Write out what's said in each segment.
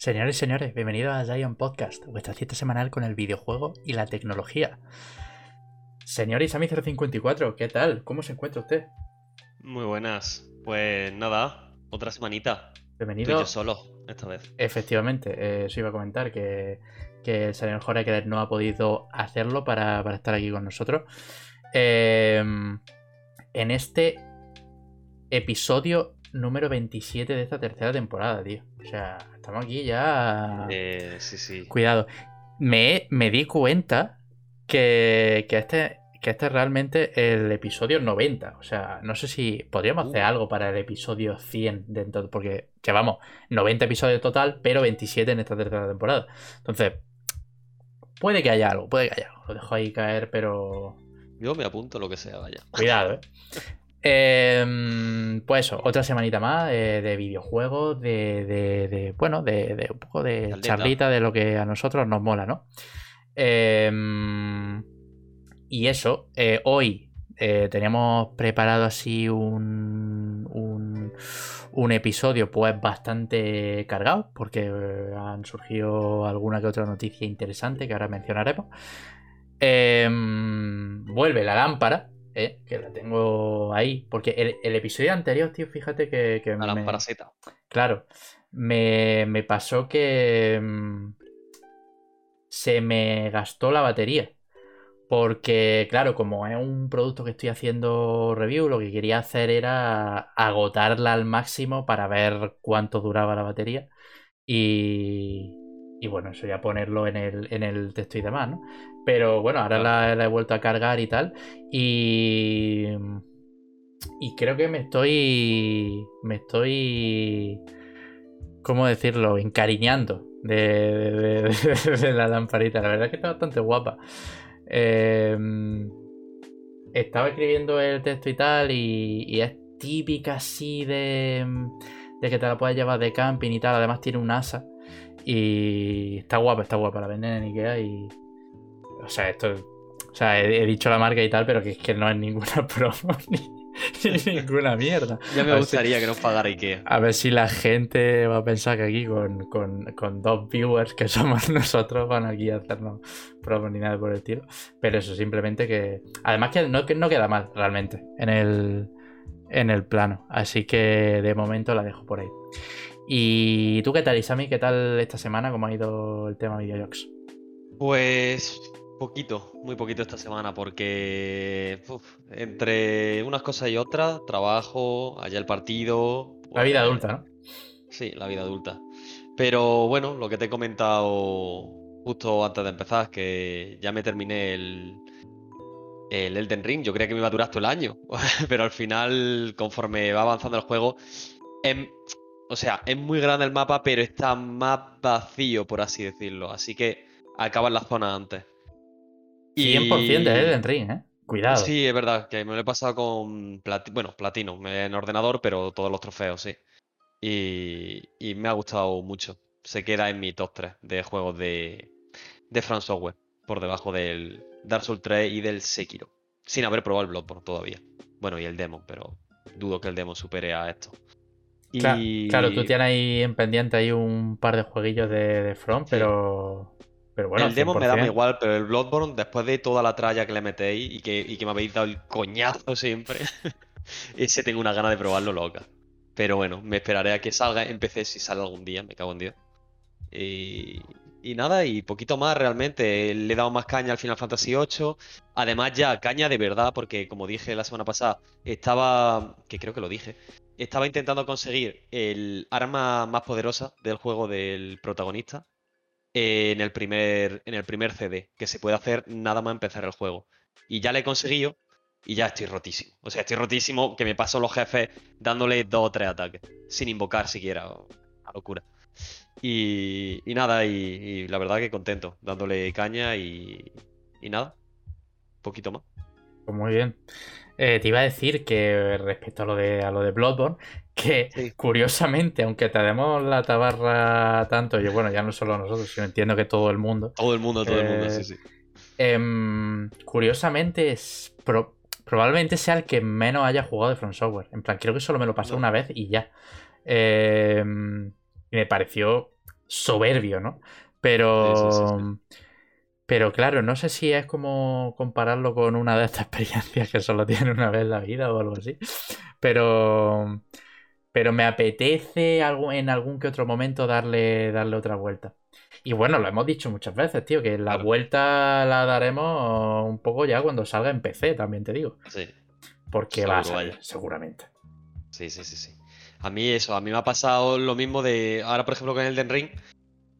Señores y señores, bienvenidos a Giant Podcast, vuestra cita semanal con el videojuego y la tecnología. Señor Isami054, ¿qué tal? ¿Cómo se encuentra usted? Muy buenas. Pues nada, otra semanita. Bienvenido. Tú y yo solo, esta vez. Efectivamente, eh, eso iba a comentar, que, que el señor Horaker no ha podido hacerlo para, para estar aquí con nosotros. Eh, en este episodio número 27 de esta tercera temporada, tío. O sea, estamos aquí ya. Eh, sí, sí. Cuidado. Me, me di cuenta que, que este que este es realmente el episodio 90. O sea, no sé si podríamos hacer Uh. algo para el episodio 100 dentro, porque llevamos 90 episodios total, pero 27 en esta tercera temporada. Entonces, puede que haya algo, puede que haya algo. Lo dejo ahí caer, pero Yo me apunto lo que sea, vaya. Cuidado, ¿eh? Em, pues eso, otra semanita más eh, de videojuegos, de, de- de- bueno, de, de un poco de Charlita. charlita de lo que a nosotros nos mola, ¿no? Em, y eso, eh, hoy eh, teníamos preparado así un, un, un episodio pues bastante cargado, porque han surgido alguna que otra noticia interesante que ahora mencionaremos. Em, vuelve la lámpara, eh, que la tengo ahí, porque el, el episodio anterior, tío, fíjate que, que A me- la paraseta. Claro, me, me pasó que mm, se me gastó la batería. Porque, claro, como es un producto que estoy haciendo review, lo que quería hacer era agotarla al máximo para ver cuánto duraba la batería. Y, y bueno, eso ya ponerlo en el, en el texto y demás, ¿no? Pero bueno, ahora la, la he vuelto a cargar y tal. Y. Y creo que me estoy. Me estoy. ¿Cómo decirlo? Encariñando de, de- de- de la lamparita. La verdad es que está bastante guapa. Eh, estaba escribiendo el texto y tal. Y, y es típica así de. De que te la puedes llevar de camping y tal. Además tiene un asa. Y está guapa, está guapa. La venden en Ikea y. O sea, esto. O sea, he, he dicho la marca y tal, pero que es que no es ninguna promo ni, ni ninguna mierda. Ya me gustaría que nos pagara Ikea. A ver si la gente va a pensar que aquí con, con- con dos viewers que somos nosotros van aquí a hacernos promos ni nada por el estilo. Pero eso, simplemente que. Además que no, que no queda mal realmente en el, en el plano. Así que de momento la dejo por ahí. ¿Y tú qué tal, Isami? ¿Qué tal esta semana? ¿Cómo ha ido el tema videojuegos? Pues poquito, muy poquito esta semana, porque uf, entre unas cosas y otras, trabajo, allá el partido. La vida pues, adulta, ¿no? Sí, la vida adulta. Pero bueno, lo que te he comentado justo antes de empezar, que ya me terminé el, el Elden Ring. Yo creía que me iba a durar todo el año, pero al final, conforme va avanzando el juego, em- o sea, es muy grande el mapa, pero está más vacío, por así decirlo. Así que acaba en la zona antes. 100% de Elden Ring, ¿eh? Cuidado. Sí, es verdad, que me lo he pasado con plati- bueno, platino, en ordenador, pero todos los trofeos, sí. Y, y me ha gustado mucho. Se queda en mi top 3 de juegos de, de From Software, por debajo del Dark Souls 3 y del Sekiro. Sin haber probado el Bloodborne todavía. Bueno, y el demo, pero dudo que el demo supere a esto. Cla- Y Claro, tú tienes ahí en pendiente ahí un par de jueguillos de, de Front, Sí. pero. Pero bueno, el demo me da 100%. igual, pero el Bloodborne, después de toda la tralla que le metéis y que, y que me habéis dado el coñazo siempre, ese tengo una gana de probarlo loca. Pero bueno, me esperaré a que salga en PC si sale algún día, me cago en Dios. Y, y nada, y poquito más realmente. Le he dado más caña al Final Fantasy VIII. Además, ya caña de verdad, porque como dije la semana pasada, estaba, que creo que lo dije, estaba intentando conseguir el arma más poderosa del juego del protagonista eh, en el primer, en el primer CD, que se puede hacer nada más empezar el juego. Y ya le he conseguido y ya estoy rotísimo. O sea, estoy rotísimo que me paso los jefes dándole dos o tres ataques, sin invocar siquiera. Una locura. Y, y nada, y, y la verdad que contento, dándole caña y, y nada, poquito más. Pues muy bien. Eh, te iba a decir que respecto a lo de, a lo de Bloodborne, que Sí. curiosamente, aunque te demos la tabarra tanto, yo bueno, ya no solo nosotros, sino entiendo que todo el mundo, Todo el mundo, todo el mundo, Eh, sí, sí. em, curiosamente es pro- probablemente sea el que menos haya jugado de From Software. En plan, creo que solo me lo pasé No. una vez y ya. Em, y me pareció soberbio, ¿no? Pero. Pero claro, no sé si es como compararlo con una de estas experiencias que solo tiene una vez en la vida o algo así. Pero. Pero me apetece en algún que otro momento darle, darle otra vuelta. Y bueno, lo hemos dicho muchas veces, tío, que la vuelta la daremos un poco ya cuando salga en PC, también te digo. Sí. Porque va a salir, seguramente. Sí, sí, sí, sí. A mí eso, a mí me ha pasado lo mismo de. Ahora, por ejemplo, con el Den Ring,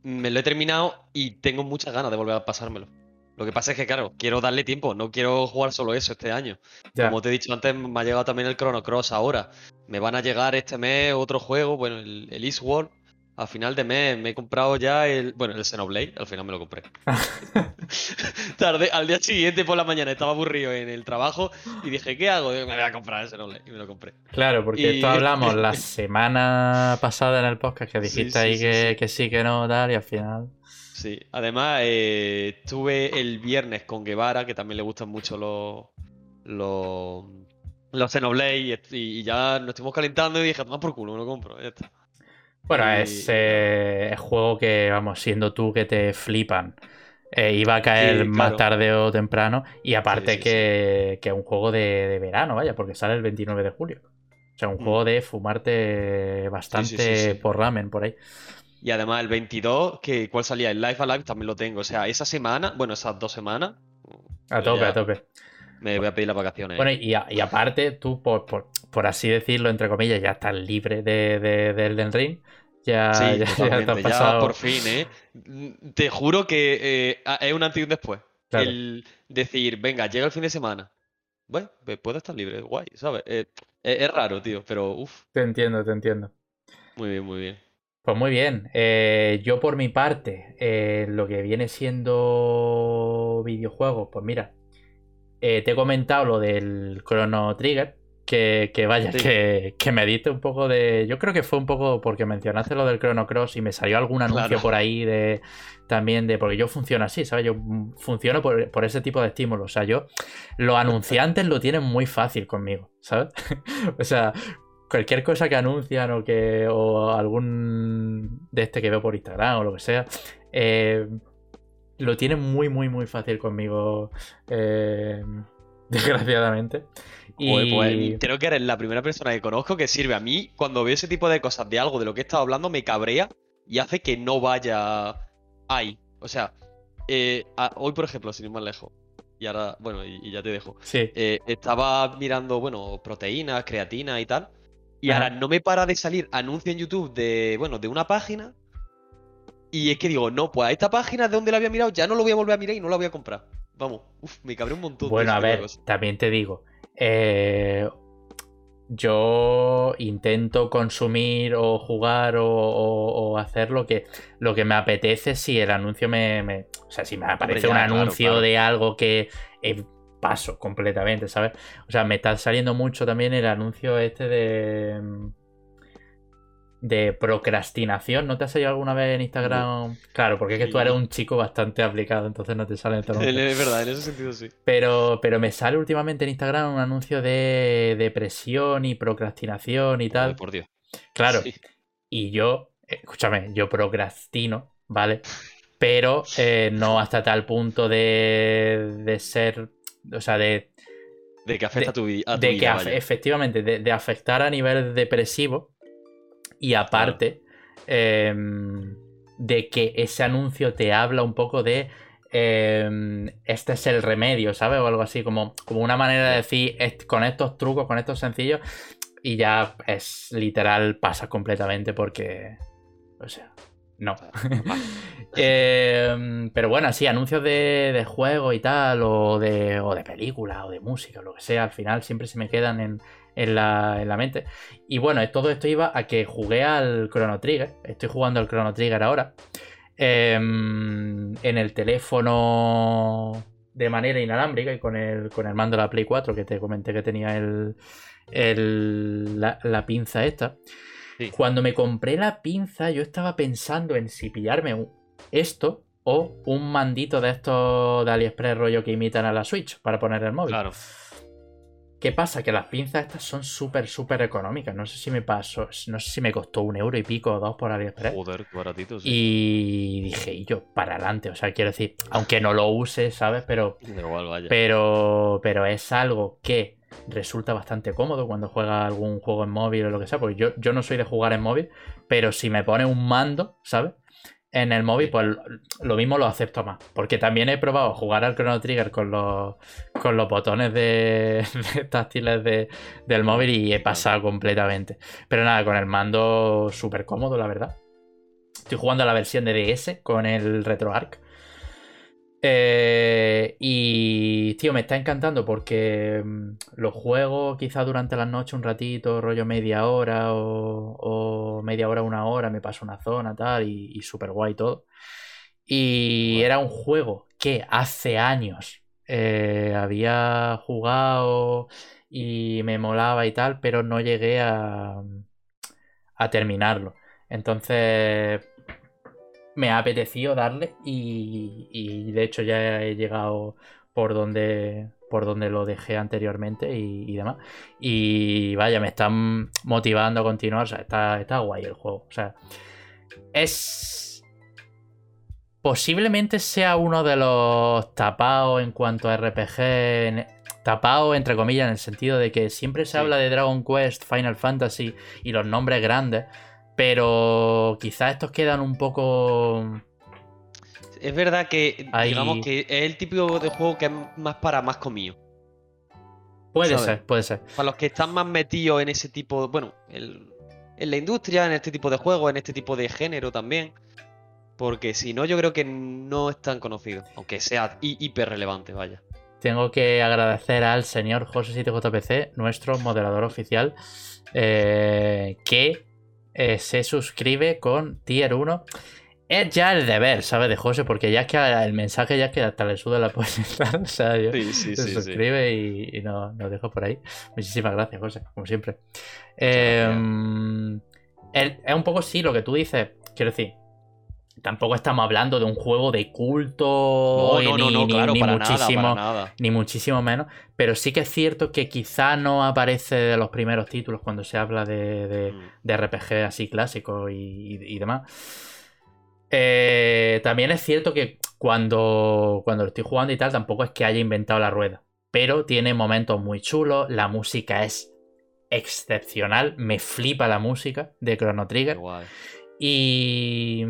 me lo he terminado y tengo muchas ganas de volver a pasármelo. Lo que pasa es que, claro, quiero darle tiempo, no quiero jugar solo eso este año. Como te he dicho antes, me ha llegado también el Chrono Cross ahora. Me van a llegar este mes otro juego, bueno, el, el Eastworld, a final de mes me he comprado ya el. Bueno, el Xenoblade, al final me lo compré. Tarde, al día siguiente por la mañana estaba aburrido en el trabajo y dije, ¿qué hago? Me voy a comprar el Xenoblade y me lo compré. Claro, porque esto hablamos la semana pasada en el podcast que dijiste ahí que, sí, que no, tal, y al final. Sí, además eh, estuve el viernes con Guevara, que también le gustan mucho los. los. los Xenoblade y, ya nos estuvimos calentando y dije, toma por culo, me lo compro, ya está. Bueno, es eh, juego que, vamos, siendo tú que te flipan. Eh, iba a caer más tarde o temprano. Y aparte que, es un juego de, verano, vaya, porque sale el 29 de julio. O sea, un mm. juego de fumarte bastante por ramen por ahí. Y además el 22, que ¿cuál salía? El Life Alive también lo tengo. O sea, esa semana, bueno, esas dos semanas. A tope, a tope. Me voy a pedir las vacaciones. Bueno, y, aparte, tú, por, por, así decirlo, entre comillas, ya estás libre de, de, de Elden Ring. Ya, ya, ya, por fin, ¿eh? Te juro que eh, es un antes y un después. El decir, venga, llega el fin de semana. Bueno, pues puedo estar libre, guay, ¿sabes? Eh, es, raro, tío, pero uff. Te entiendo, te entiendo. Muy bien, muy bien. Pues muy bien. Eh, yo por mi parte, lo que viene siendo videojuegos, pues mira, te he comentado lo del Chrono Trigger. Que, vaya, que, que, me diste un poco de. Yo creo que fue un poco porque mencionaste lo del Chrono Cross y me salió algún anuncio por ahí de también de. Porque yo funciono así, ¿sabes? Yo funciono por, ese tipo de estímulos. O sea, yo. Los anunciantes lo tienen muy fácil conmigo, ¿sabes? o sea, cualquier cosa que anuncian o que. o algún de este que veo por Instagram o lo que sea. Eh, lo tienen muy, muy, muy fácil conmigo. Eh, desgraciadamente. Y... Pues, creo que eres la primera persona que conozco que sirve. A mí, cuando veo ese tipo de cosas de algo de lo que he estado hablando, me cabrea y hace que no vaya ahí. O sea, eh, hoy, por ejemplo, sin ir más lejos, y ahora, bueno, y, ya te dejo. Sí. Eh, estaba mirando, bueno, proteínas, creatina y tal. Y ahora no me para de salir anuncio en YouTube de, bueno, de una página. Y es que digo, no, pues a esta página de donde la había mirado ya no lo voy a volver a mirar y no la voy a comprar. Vamos, uf, me cabré un montón. Bueno, a ver, también te digo. Eh, yo intento consumir o jugar o, hacer lo que, lo que me apetece si el anuncio me. o sea, si me aparece un anuncio de algo que eh, paso completamente, ¿sabes? O sea, me está saliendo mucho también el anuncio este de de procrastinación. ¿No te ha salido alguna vez en Instagram? Claro, porque es que tú eres un chico bastante aplicado, entonces no te sale todo. Es verdad, en ese sentido sí. Pero, pero me sale últimamente en Instagram un anuncio de depresión y procrastinación y tal. por Dios. Claro. Y yo, escúchame, yo procrastino, ¿vale? Pero eh, no hasta tal punto de, de ser, o sea, de... De que afecta a tu, vida. De que efectivamente, de afectar a nivel depresivo y aparte, em, de que ese anuncio te habla un poco de em, este es el remedio, ¿sabes? O algo así, como, como una manera de decir con estos trucos, con estos sencillos, y ya es literal, pasa completamente porque, o sea, no. Em, pero bueno, sí, anuncios de, de juego y tal, o de, o de película, o de música, o lo que sea, al final siempre se me quedan en, en la, mente. Y bueno, todo esto iba a que jugué al Chrono Trigger. Estoy jugando al Chrono Trigger ahora. Em, en el teléfono de manera inalámbrica y con el, con el mando de la Play 4 que te comenté que tenía el, la, pinza esta. Cuando me compré la pinza, yo estaba pensando en si pillarme esto o un mandito de estos de AliExpress rollo que imitan a la Switch para poner el móvil. Claro. ¿Qué pasa? Que las pinzas estas son súper, súper económicas. No sé si me pasó, no sé si me costó un euro y pico o dos por AliExpress. Joder, baratito, sí. Y dije, y yo, para adelante. O sea, quiero decir, aunque no lo use, ¿sabes? Pero, Da igual, vaya. pero, pero es algo que resulta bastante cómodo cuando juega algún juego en móvil o lo que sea. Porque yo, yo no soy de jugar en móvil, pero si me pone un mando, ¿sabes? En el móvil, pues lo mismo lo acepto más. Porque también he probado jugar al Chrono Trigger con los, con los botones de, de táctiles de- del móvil y he pasado completamente. Pero nada, con el mando súper cómodo, la verdad. Estoy jugando a la versión de DS con el RetroArch. Eh, y, tío, me está encantando porque mm, lo juego quizá durante las noches un ratito, rollo media hora o, o media hora, una hora, me paso una zona, tal, y, y súper guay todo. Y era un juego que hace años eh, había jugado y me molaba y tal, pero no llegué a, a terminarlo. Entonces me ha apetecido darle y, y de hecho ya he llegado por donde por donde lo dejé anteriormente y, y demás. Y vaya, me están motivando a continuar. O sea, está, está guay el juego. O sea, es. Posiblemente sea uno de los tapados en cuanto a RPG. en- Tapado, entre comillas, en el sentido de que siempre se Sí. habla de Dragon Quest, Final Fantasy y los nombres grandes. Pero quizás estos quedan un poco. Es verdad que, Ahí- digamos que es el típico de juego que es más para más comido. Puede ¿Sabes? ser, puede ser. Para los que están más metidos en ese tipo, bueno, el- en la industria, en este tipo de juegos, en este tipo de género también. Porque si no, yo creo que no es tan conocido. Aunque sea hi- hiper relevante, vaya. Tengo que agradecer al señor José 7JPC, nuestro moderador oficial, eh, que eh, se suscribe con Tier 1. Es ya el deber, ¿sabes? De José, porque ya es que el mensaje ya es que hasta le suda la poesía. o sea, yo- Sí, sí, se sí. suscribe y, y nos, dejo por ahí. Muchísimas gracias, José, como siempre. Eh, el- es un poco sí lo que tú dices. Quiero decir, tampoco estamos hablando de un juego de culto No, no, ni, no, muchísimo, nada, para nada. ni muchísimo menos. Pero sí que es cierto que quizá no aparece de los primeros títulos cuando se habla de, de- Mm. de RPG así clásicos y, y- y demás. Eh, también es cierto que cuando, cuando lo estoy jugando y tal, tampoco es que haya inventado la rueda. Pero tiene momentos muy chulos. La música es excepcional. Me flipa la música de Chrono Trigger. guay. Y.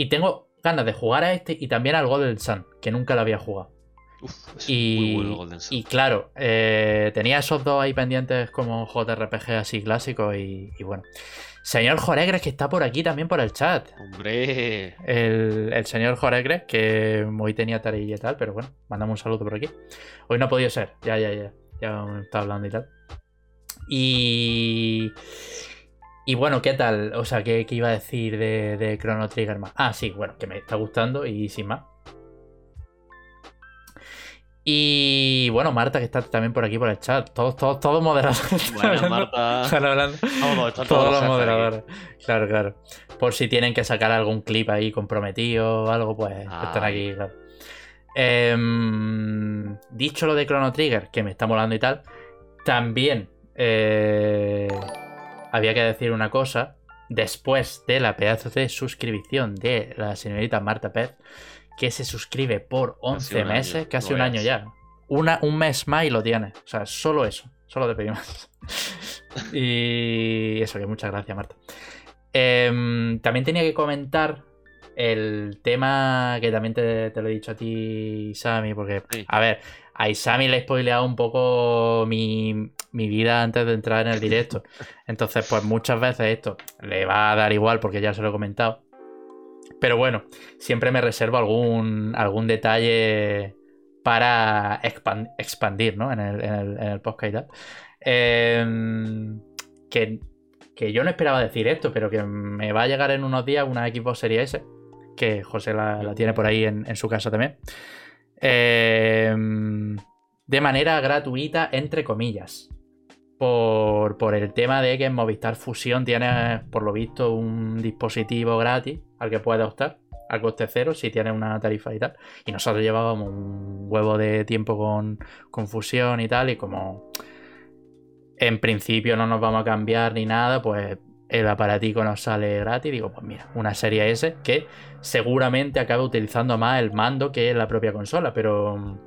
Y tengo ganas de jugar a este y también al Golden Sun, que nunca lo había jugado. Uf, es Y, muy bueno el Golden Sun. y claro, eh, tenía esos dos ahí pendientes como JRPG así clásicos y, y bueno. Señor Joregres, que está por aquí también por el chat. Hombre, El, el señor Joregres, que hoy tenía tarea y tal, pero bueno, mandamos un saludo por aquí. Hoy no ha podido ser, ya, ya, ya. Ya me está hablando y tal. Y. Y bueno, ¿qué tal? O sea, ¿qué, qué iba a decir de, de Chrono Trigger más? Ah, sí, bueno, que me está gustando y sin más. Y bueno, Marta, que está también por aquí por el chat. Todos, todos, todos moderadores. bueno, Marta. Vamos, todos Todos los aquí. moderadores. Claro, claro. Por si tienen que sacar algún clip ahí comprometido o algo, pues están aquí, claro. Em, dicho lo de Chrono Trigger, que me está molando y tal, también eh, había que decir una cosa. Después de la pedazo de suscripción de la señorita Marta Pez, que se suscribe por 11 un año, meses, casi un año ya. Una, un mes más y lo tiene. O sea, solo eso. Solo te pedimos. y eso, que muchas gracias, Marta. Em, también tenía que comentar el tema que también te, te lo he dicho a ti, Sammy, porque, Sí. a ver, a Isami le he spoileado un poco mi, mi vida antes de entrar en el directo. Entonces, pues muchas veces esto le va a dar igual porque ya se lo he comentado. Pero bueno, siempre me reservo algún, algún detalle para expan- expandir ¿no? en, el, en el- en podcast y tal. Em, que, que yo no esperaba decir esto, pero que me va a llegar en unos días una Xbox Series S, que José la, la tiene por ahí en, en su casa también. Em, de manera gratuita, entre comillas. Por, por el tema de que en Movistar Fusión tienes, por lo visto, un dispositivo gratis al que puedes optar. a coste cero si tienes una tarifa y tal. Y nosotros llevábamos un huevo de tiempo con, con fusión y tal, y como en principio no nos vamos a cambiar ni nada, pues el aparatico nos sale gratis. Digo, pues mira, una serie S que seguramente acabe utilizando más el mando que la propia consola, pero,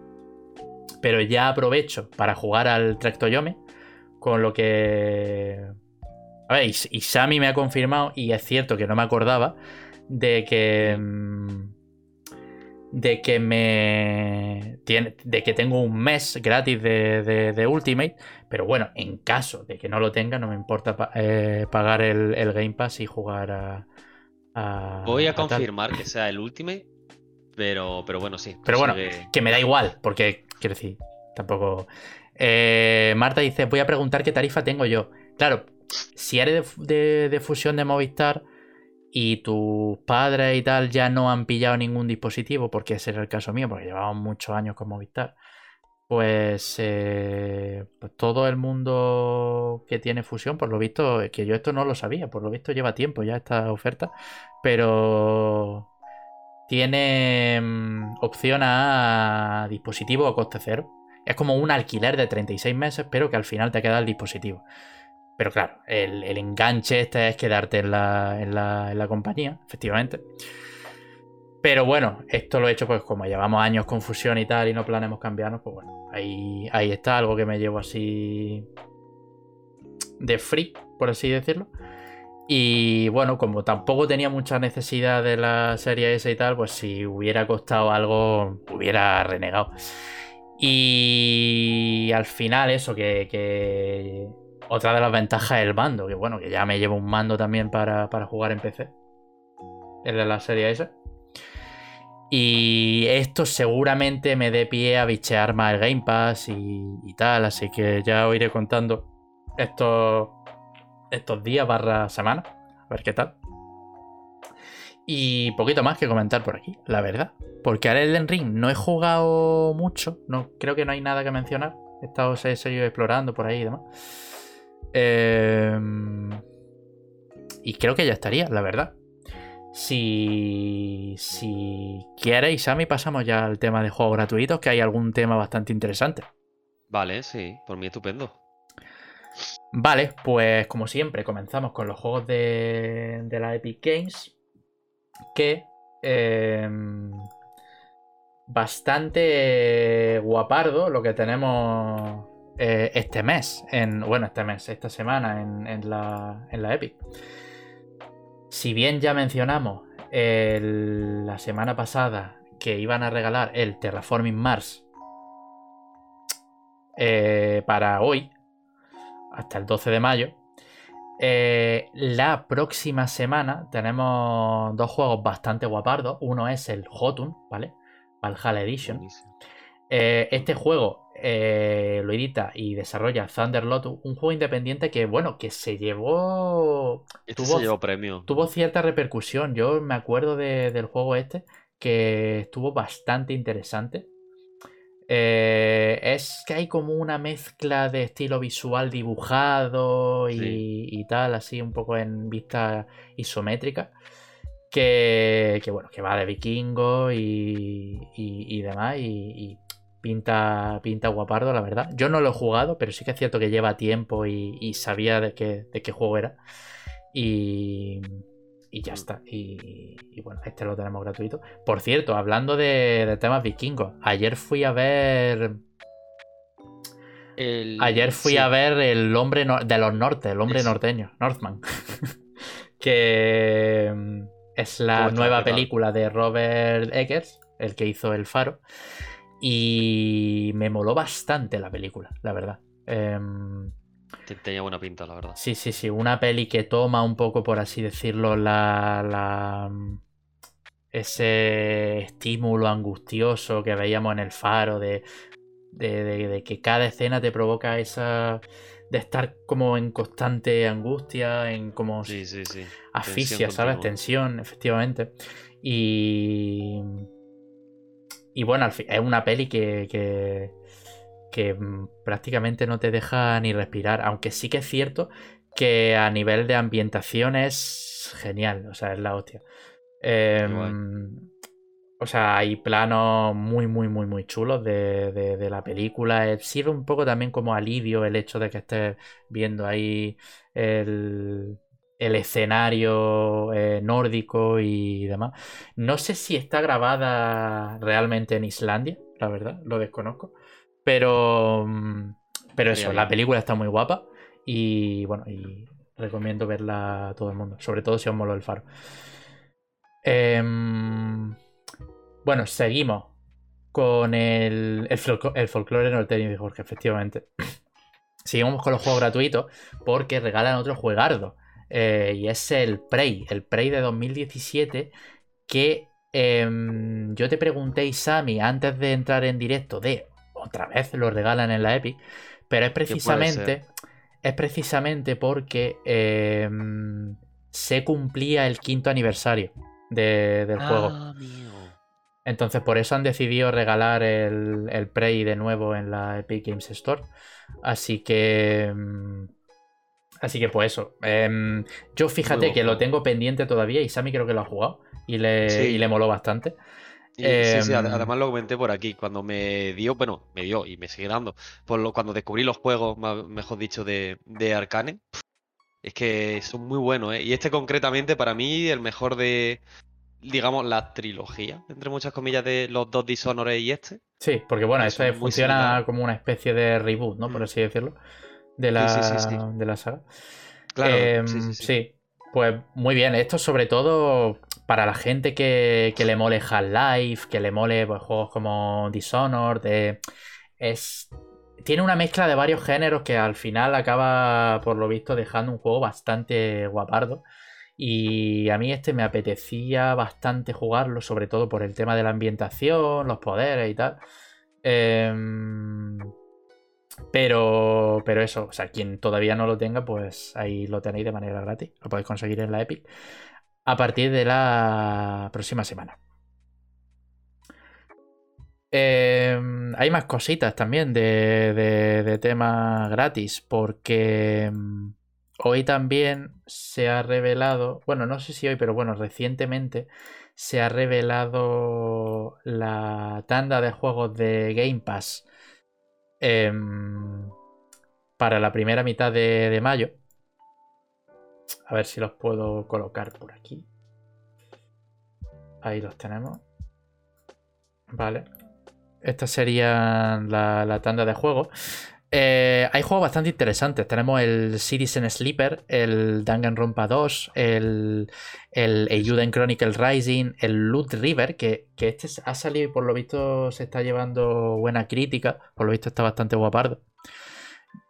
pero ya aprovecho para jugar al Tractoyome, con lo que... A ver, y, y Sammy me ha confirmado, y es cierto que no me acordaba, de que... mm, De que me. Tiene, de que tengo un mes gratis de, de- de Ultimate. Pero bueno, en caso de que no lo tenga, no me importa pa- eh, pagar el, el Game Pass y jugar a. a- Voy a a tal. confirmar que sea el Ultimate, pero, pero bueno, sí. Pero bueno, sigue- que me da igual, porque quiero decir, tampoco. Eh, Marta dice: Voy a preguntar qué tarifa tengo yo. Claro, si eres de, de- de fusión de Movistar y tus padres y tal ya no han pillado ningún dispositivo, porque ese era el caso mío, porque llevamos muchos años con Movistar, pues, eh, pues todo el mundo que tiene fusión, por lo visto, que yo esto no lo sabía, por lo visto lleva tiempo ya esta oferta, pero tiene mm, opción a dispositivo a coste cero. Es como un alquiler de 36 meses, pero que al final te queda el dispositivo. Pero claro, el, el enganche este es quedarte en la, en, la, en la compañía, efectivamente. Pero bueno, esto lo he hecho pues como llevamos años con fusión y tal y no planeamos cambiarnos, pues bueno, ahí, ahí está algo que me llevo así de free, por así decirlo. Y bueno, como tampoco tenía mucha necesidad de la serie S y tal, pues si hubiera costado algo, hubiera renegado. Y al final eso, que otra de las ventajas es el mando, que bueno, que ya me llevo un mando también para, para jugar en PC. El de la serie S. Y esto seguramente me dé pie a bichear más el Game Pass y, tal, así que ya os iré contando estos, estos días barra semana, a ver qué tal. Y poquito más que comentar por aquí, la verdad. Porque al Elden Ring no he jugado mucho, no, creo que no hay nada que mencionar. He estado he seguido explorando por ahí y demás. Em, y creo que ya estaría, la verdad. Si, si quieres, Sammy, pasamos ya al tema de juegos gratuitos, que hay algún tema bastante interesante. Vale, sí, por mí estupendo. Vale, pues como siempre, comenzamos con los juegos de, de la Epic Games. Que. eh, bastante guapardo lo que tenemos eh, este mes. En, bueno, este mes, esta semana en, en la, en la Epic. Si bien ya mencionamos el- la semana pasada que iban a regalar el Terraforming Mars eh, para hoy, hasta el 12 de mayo. Eh, la próxima semana tenemos dos juegos bastante guapardos. Uno es el Hotun, ¿vale? Valhalla Edition. Eh, este juego eh, lo edita y desarrolla Thunder Lotus, un juego independiente que, bueno, que se llevó. Este tuvo- se llevó premio. tuvo cierta repercusión. Yo me acuerdo de- del juego este que estuvo bastante interesante. Eh, es que hay como una mezcla de estilo visual dibujado y, Sí. y tal, así un poco en vista isométrica. Que, que bueno, que va de vikingo y, y- y demás. Y, y pinta, pinta guapardo, la verdad. Yo no lo he jugado, pero sí que es cierto que lleva tiempo y, y sabía de qué, de qué juego era. Y, y ya está. Y, y bueno, este lo tenemos gratuito. Por cierto, hablando de, de temas vikingos, ayer fui a ver. El- Ayer fui sí, a ver El hombre no- de los norte, el hombre norteño, Northman. que mm, es la nueva película de Robert Eggers, el que hizo El Faro. Y me moló bastante la película, la verdad. Te- Tenía buena pinta, la verdad. Sí, sí, sí. Una peli que toma un poco, por así decirlo, la, la- ese estímulo angustioso que veíamos en el faro, de, de, de- de que cada escena te provoca esa. de estar como en constante angustia, en como Sí, sí, sí. asfixia, tensión ¿sabes? continua. Tensión, efectivamente. Y. Y bueno, al fin, es una peli que, que, que mm, prácticamente no te deja ni respirar. Aunque sí que es cierto que a nivel de ambientación es genial. O sea, es la hostia. Em, o sea, hay planos muy, muy, muy, muy chulos de, la película. Eh, sirve un poco también como alivio el hecho de que estés viendo ahí el, escenario eh, nórdico y demás. No sé si está grabada realmente en Islandia, la verdad, lo desconozco. Pero, mm, pero eso, la película está muy guapa y bueno, y recomiendo verla a todo el mundo, sobre todo si os moló el faro. Em, bueno, seguimos con el, el, folclore norteño de Jorge, efectivamente. Seguimos con los juegos gratuitos porque regalan otro juegardo. Eh, y es el Prey, el Prey de 2017 que em, yo te pregunté, Sammy, antes de entrar en directo de otra vez lo regalan en la Epic, pero es precisamente, es precisamente porque em, se cumplía el quinto aniversario del ah, juego. Entonces por eso han decidido regalar el, el, Prey de nuevo en la Epic Games Store. Así que... Em, así que pues eso. yo fíjate que lo tengo pendiente todavía y Sammy creo que lo ha jugado y le, y le moló bastante sí, sí, em, además lo comenté por aquí. Cuando me dio, bueno, me dio y me sigue dando, por lo, cuando descubrí los juegos, mejor dicho, de, de Arcane, es que son muy buenos, ¿eh? Y este concretamente, para mí, el mejor de, digamos, la trilogía, entre muchas comillas, de los dos Dishonored y este. Sí, porque bueno, este funciona como una especie de reboot, ¿no? Por mm. así decirlo, de la, de la saga. Claro, em, sí, pues muy bien. Esto sobre todo para la gente que, le mole Half-Life, que le mole pues, juegos como Dishonored, es, tiene una mezcla de varios géneros que al final acaba, por lo visto, dejando un juego bastante guapardo. Y a mí este me apetecía bastante jugarlo, sobre todo por el tema de la ambientación, los poderes y tal. Em, pero, pero eso, o sea, quien todavía no lo tenga, pues ahí lo tenéis de manera gratis. Lo podéis conseguir en la Epic a partir de la próxima semana. Em, hay más cositas también de, de, tema gratis, porque em, hoy también se ha revelado, bueno, no sé si hoy, pero bueno, recientemente se ha revelado la tanda de juegos de Game Pass em, para la primera mitad de mayo. A ver si los puedo colocar por aquí. Ahí los tenemos. Vale. Esta sería la, tanda de juegos. Eh, hay juegos bastante interesantes. Tenemos el Citizen Sleeper, el Danganronpa 2, el, el Chronicle Rising, el Loot River, que, este ha salido y por lo visto se está llevando buena crítica. Por lo visto está bastante guapardo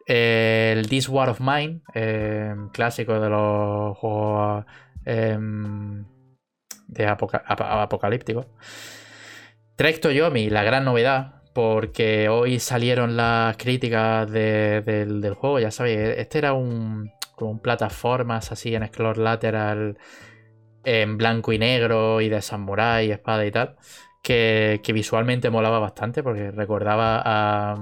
el This War of Mine, em, clásico de los juegos em, de apocalípticos. Trek Yomi, la gran novedad, porque hoy salieron las críticas del, juego, ya sabéis, este era un, como un plataformas así en scroll lateral, en blanco y negro y de samurai, espada y tal, que, que visualmente molaba bastante porque recordaba a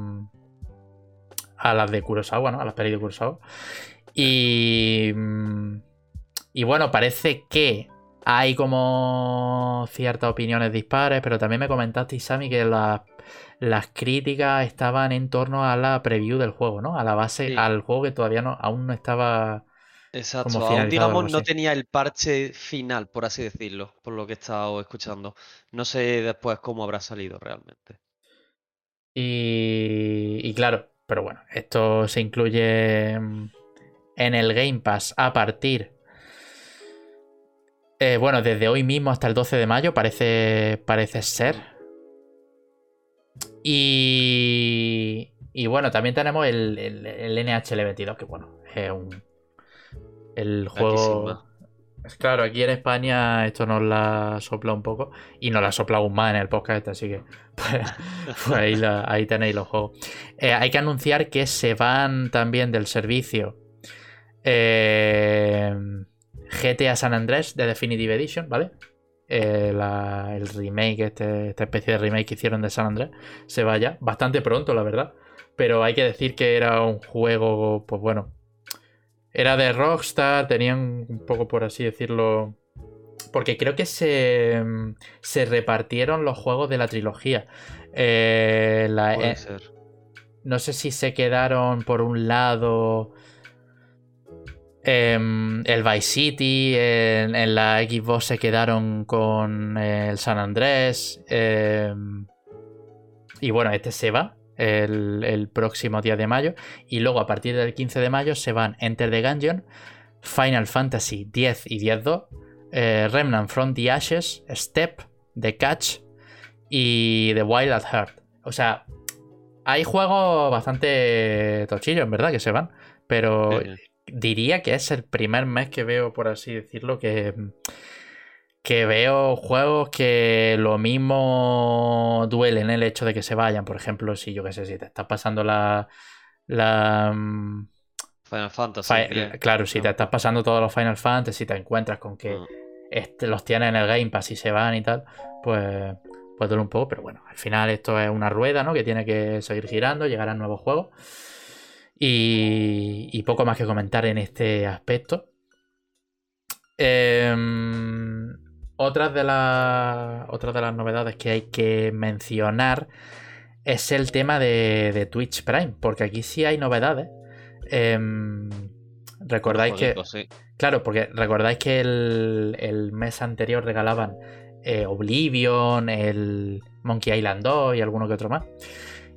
a las de Kurosawa, ¿no? A las pelis de Kurosawa. Y. Y bueno, parece que hay como ciertas opiniones dispares, pero también me comentaste, Sammy, que las, críticas estaban en torno a la preview del juego, ¿no? A la base, al juego que todavía no, aún no estaba. Exacto, aún digamos no tenía el parche final, por así decirlo, por lo que he estado escuchando. No sé después cómo habrá salido realmente. Y, y claro, pero bueno, esto se incluye en el Game Pass a partir. Eh, bueno, desde hoy mismo hasta el 12 de mayo parece, parece ser. Y, y bueno, también tenemos el, el, NHL 22, que bueno, es un. El juego. Claro, aquí en España esto nos la sopla un poco y nos la sopla aún más en el podcast, así que pues, pues ahí, tenéis los juegos. Eh, hay que anunciar que se van también del servicio eh, GTA San Andrés de Definitive Edition, ¿vale? Eh, el remake, este, esta especie de remake que hicieron de San Andrés, se vaya bastante pronto, la verdad. Pero hay que decir que era un juego, pues bueno, era de Rockstar, tenían un poco, por así decirlo, Porque creo que se, se repartieron los juegos de la trilogía. Eh, la- Puede eh, ser. no sé si se quedaron por un lado em, el Vice City, en, la Xbox se quedaron con el San Andrés. em, y bueno, este se va el, próximo día de mayo. Y luego a partir del 15 de mayo se van Enter the Gungeon, Final Fantasy 10 y 10.2, eh, Remnant from the Ashes, Step, The Catch y The Wild at Heart. O sea, hay juegos bastante tochillos, en verdad, que se van. Pero. Diría que es el primer mes que veo, por así decirlo, que, que veo juegos que lo mismo duelen el hecho de que se vayan. Por ejemplo, si yo qué sé, si te estás pasando la. la mm, Final Fantasy. fi- claro, si te estás pasando todos los Final Fantasy, te encuentras con que Mm. este, los tienes en el Game Pass y se van y tal, pues, pues duele un poco. Pero bueno, al final esto es una rueda, ¿no? Que tiene que seguir girando, llegarán nuevos juegos. Y, y poco más que comentar en este aspecto. Em, otras, de otras de las novedades que hay que mencionar es el tema de, de Twitch Prime, porque aquí sí hay novedades. Em, recordáis que... Sí. Claro, porque recordáis que el, el mes anterior regalaban eh, Oblivion, el Monkey Island 2 y alguno que otro más.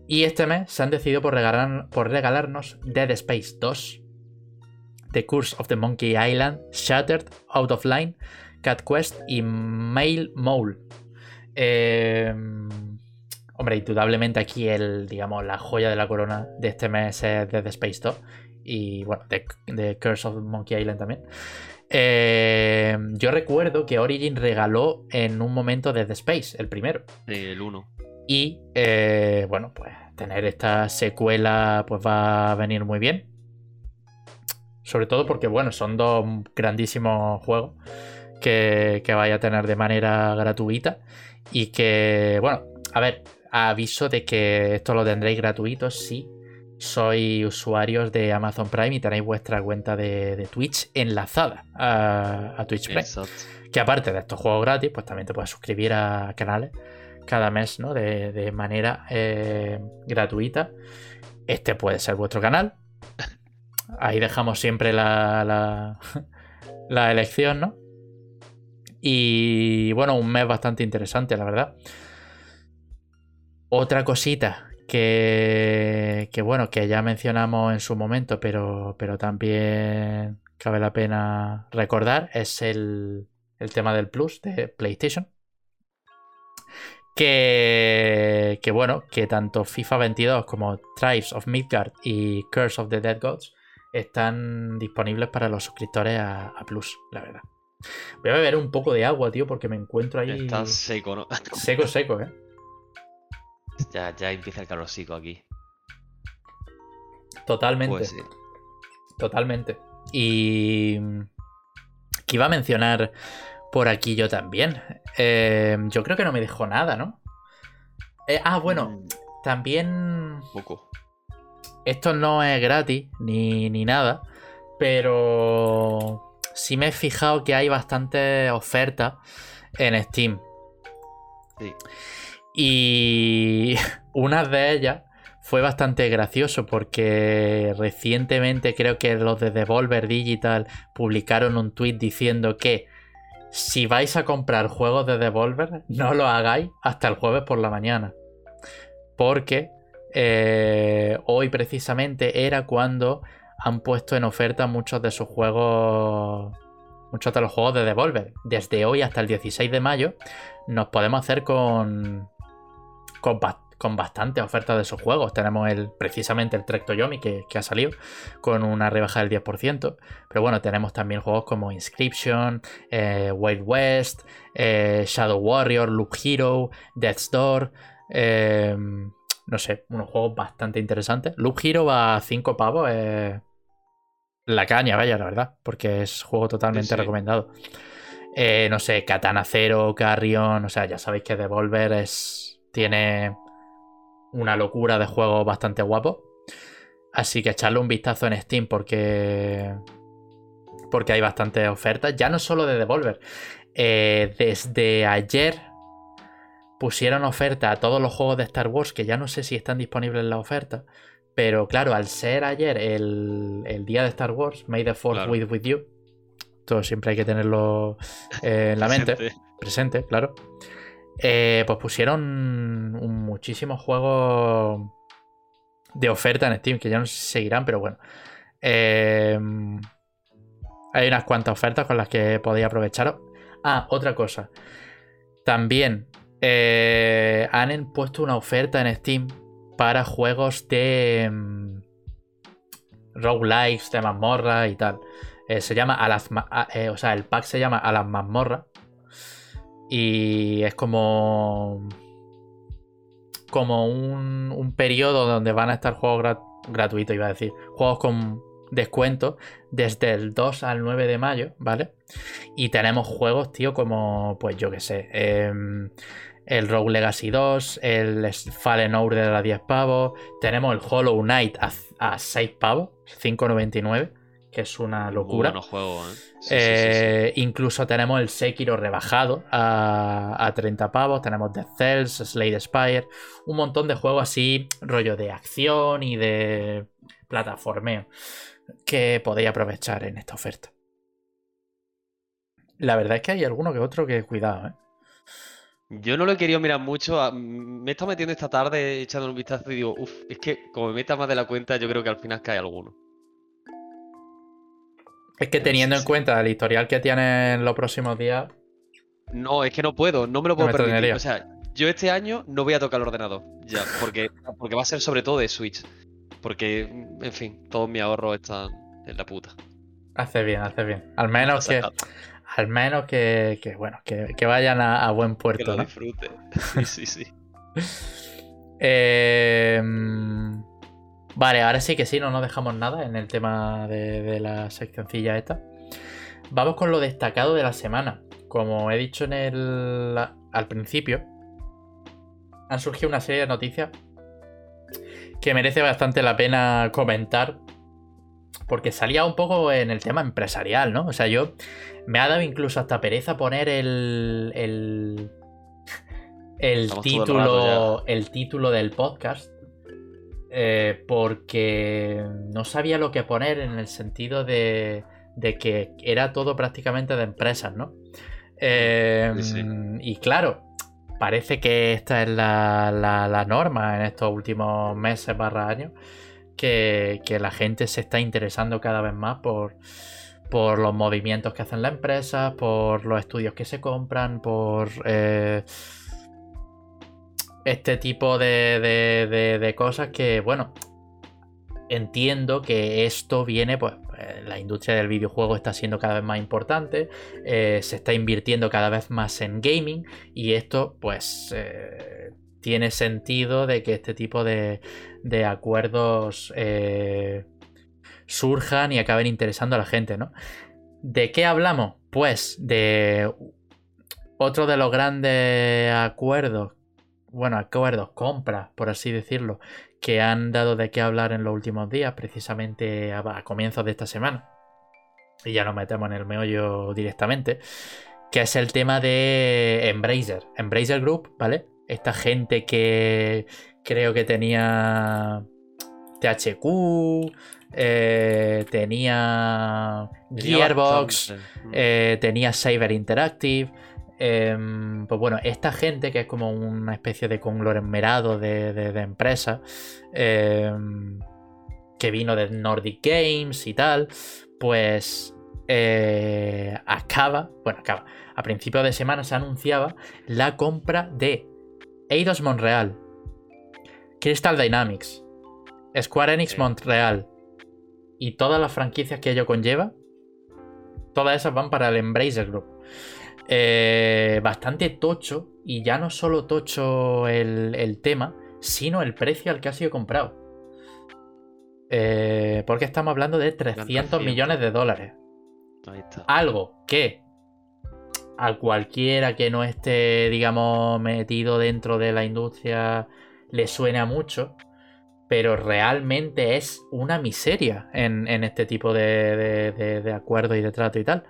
Y este mes se han decidido por, regalar- por regalarnos Dead Space 2, The Curse of the Monkey Island, Shattered, Out of Line, Cat Quest y Mail Mole. Eh, hombre, indudablemente aquí el, digamos, la joya de la corona de este mes es Dead Space 2 y bueno, The, The Curse of Monkey Island también. Eh, yo recuerdo que Origin regaló en un momento Dead Space, el primero. El 1. Y eh, bueno, pues tener esta secuela pues va a venir muy bien. Sobre todo porque, bueno, son dos grandísimos juegos que, que vaya a tener de manera gratuita. Y que, bueno, a ver, aviso de que esto lo tendréis gratuito si sois usuarios de Amazon Prime y tenéis vuestra cuenta de, de Twitch enlazada a, a Twitch Prime. Exacto. Que aparte de estos juegos gratis, pues también te puedes suscribir a canales cada mes, ¿no? De, manera eh, gratuita. Este puede ser vuestro canal. Ahí dejamos siempre la, elección, ¿no? Y bueno, un mes bastante interesante, la verdad. Otra cosita que, bueno, que ya mencionamos en su momento, pero, pero también cabe la pena recordar, es el tema del Plus de PlayStation. Que, que bueno, que tanto FIFA 22 como Tribes of Midgard y Curse of the Dead Gods están disponibles para los suscriptores a, a Plus, la verdad. Voy a beber un poco de agua, tío, porque me encuentro ahí Está seco, ¿no? seco, seco, ¿eh? ya, ya empieza el calorcico aquí. Totalmente. Pues sí. Totalmente. Y que iba a mencionar por aquí yo también. Eh, yo creo que no me dejó nada, ¿no? Eh, ah, bueno, Mm, también Poco. esto no es gratis ni, ni nada, pero sí me he fijado que hay bastantes ofertas en Steam. Sí. Y una de ellas fue bastante gracioso porque recientemente creo que los de Devolver Digital publicaron un tweet diciendo que si vais a comprar juegos de Devolver, no lo hagáis hasta el jueves por la mañana. Porque eh, hoy precisamente era cuando han puesto en oferta muchos de sus juegos, muchos de los juegos de Devolver. Desde hoy hasta el 16 de mayo nos podemos hacer con, con, con bastantes ofertas de sus juegos. Tenemos el, precisamente el Trek Toyomi que, que ha salido con una rebaja del 10%. Pero bueno, tenemos también juegos como Inscription, eh, Wild West, eh, Shadow Warrior, Loop Hero, Death's Door. eh, no sé, unos juegos bastante interesantes. Loop Hero va a 5 pavos. la caña, vaya, la verdad. Porque es juego totalmente Sí, recomendado. Eh, no sé, Katana Zero, Carrion. O sea, ya sabéis que Devolver es. Tiene una locura de juegos bastante guapo. Así que echarle un vistazo en Steam porque. porque hay bastantes ofertas, ya no solo de Devolver. Eh, desde ayer pusieron oferta a todos los juegos de Star Wars, que ya no sé si están disponibles en la oferta, pero claro, al ser ayer el, día de Star Wars, May the Force with, with You, todo siempre hay que tenerlo eh, en la mente, presente, claro. Eh, pues pusieron muchísimos juegos de oferta en Steam, que ya no seguirán, pero bueno. Eh, hay unas cuantas ofertas con las que podéis aprovechar. Ah, otra cosa. También eh, han puesto una oferta en Steam para juegos de um, roguelikes, de mazmorra y tal. se llama a las, o sea, el pack se llama a las mazmorras y es como. Como un, un periodo donde van a estar juegos gratuitos, iba a decir. Juegos con descuento desde el 2 al 9 de mayo, ¿vale? Y tenemos juegos, tío, como, pues yo qué sé, em, el Rogue Legacy 2, el Fallen Order a 10 pavos, tenemos el Hollow Knight a, a 6 pavos, 5,99 que es una locura. juego, ¿eh? ¿eh? incluso tenemos el Sekiro rebajado a, 30 pavos, tenemos Death Cells, Slade Spire, un montón de juegos así, rollo de acción y de plataformeo, que podéis aprovechar en esta oferta. La verdad es que hay alguno que otro que cuidado, ¿eh? Yo no lo he querido mirar mucho. Me he estado metiendo esta tarde echando un vistazo y digo, uff, es que como me meta más de la cuenta, yo creo que al final cae alguno. Es que teniendo en cuenta el historial que tiene en los próximos días. No, es que no puedo, no me lo puedo permitir. O sea, yo este año no voy a tocar el ordenador. Ya, porque, porque va a ser sobre todo de Switch. Porque, en fin, todos mis ahorros están en la puta. Hace bien, hace bien. Al menos que. Al menos que, que bueno, que, vayan a, buen puerto. Que lo disfrute. Sí, sí, sí. eh. Vale, ahora sí que sí, no nos dejamos nada en el tema de, la seccioncilla esta. Vamos con lo destacado de la semana. Como he dicho en el al principio, han surgido una serie de noticias que merece bastante la pena comentar. Porque salía un poco en el tema empresarial, ¿no? O sea, yo me ha dado incluso hasta pereza poner el. el, el título. El título del podcast. Eh, porque no sabía lo que poner en el sentido de, que era todo prácticamente de empresas, ¿no? Em, y claro, parece que esta es la, norma en estos últimos meses barra años, que, la gente se está interesando cada vez más por, por los movimientos que hacen las empresas, por los estudios que se compran, por... Eh, este tipo de, cosas que, bueno, entiendo que esto viene, pues, eh, la industria del videojuego está siendo cada vez más importante, eh, se está invirtiendo cada vez más en gaming y esto, pues, eh, tiene sentido de que este tipo de, de acuerdos surjan y acaben interesando a la gente, ¿no? ¿De qué hablamos? Pues de otro de los grandes acuerdos bueno, acuerdos, compras, por así decirlo, que han dado de qué hablar en los últimos días, precisamente a, comienzos de esta semana. Y ya nos metemos en el meollo directamente. Que es el tema de Embracer. Embracer Group, ¿vale? Esta gente que creo que tenía THQ, eh, tenía Gearbox, eh, tenía Cyber Interactive. Em, pues bueno, esta gente, que es como una especie de conglomerado de, de, empresas, em, que vino de Nordic Games y tal, pues eh, acaba, bueno, acaba, a principio de semana se anunciaba la compra de Eidos Montreal, Crystal Dynamics, Square Enix Montreal y todas las franquicias que ello conlleva, todas esas van para el Embracer Group. Eh, bastante tocho, y ya no solo tocho el, tema, sino el precio al que ha sido comprado. Eh, porque estamos hablando de 300 millones de dólares. Algo que a cualquiera que no esté, digamos, metido dentro de la industria le suena mucho. Pero realmente es una miseria en, este tipo de, de, acuerdos y de trato y tal.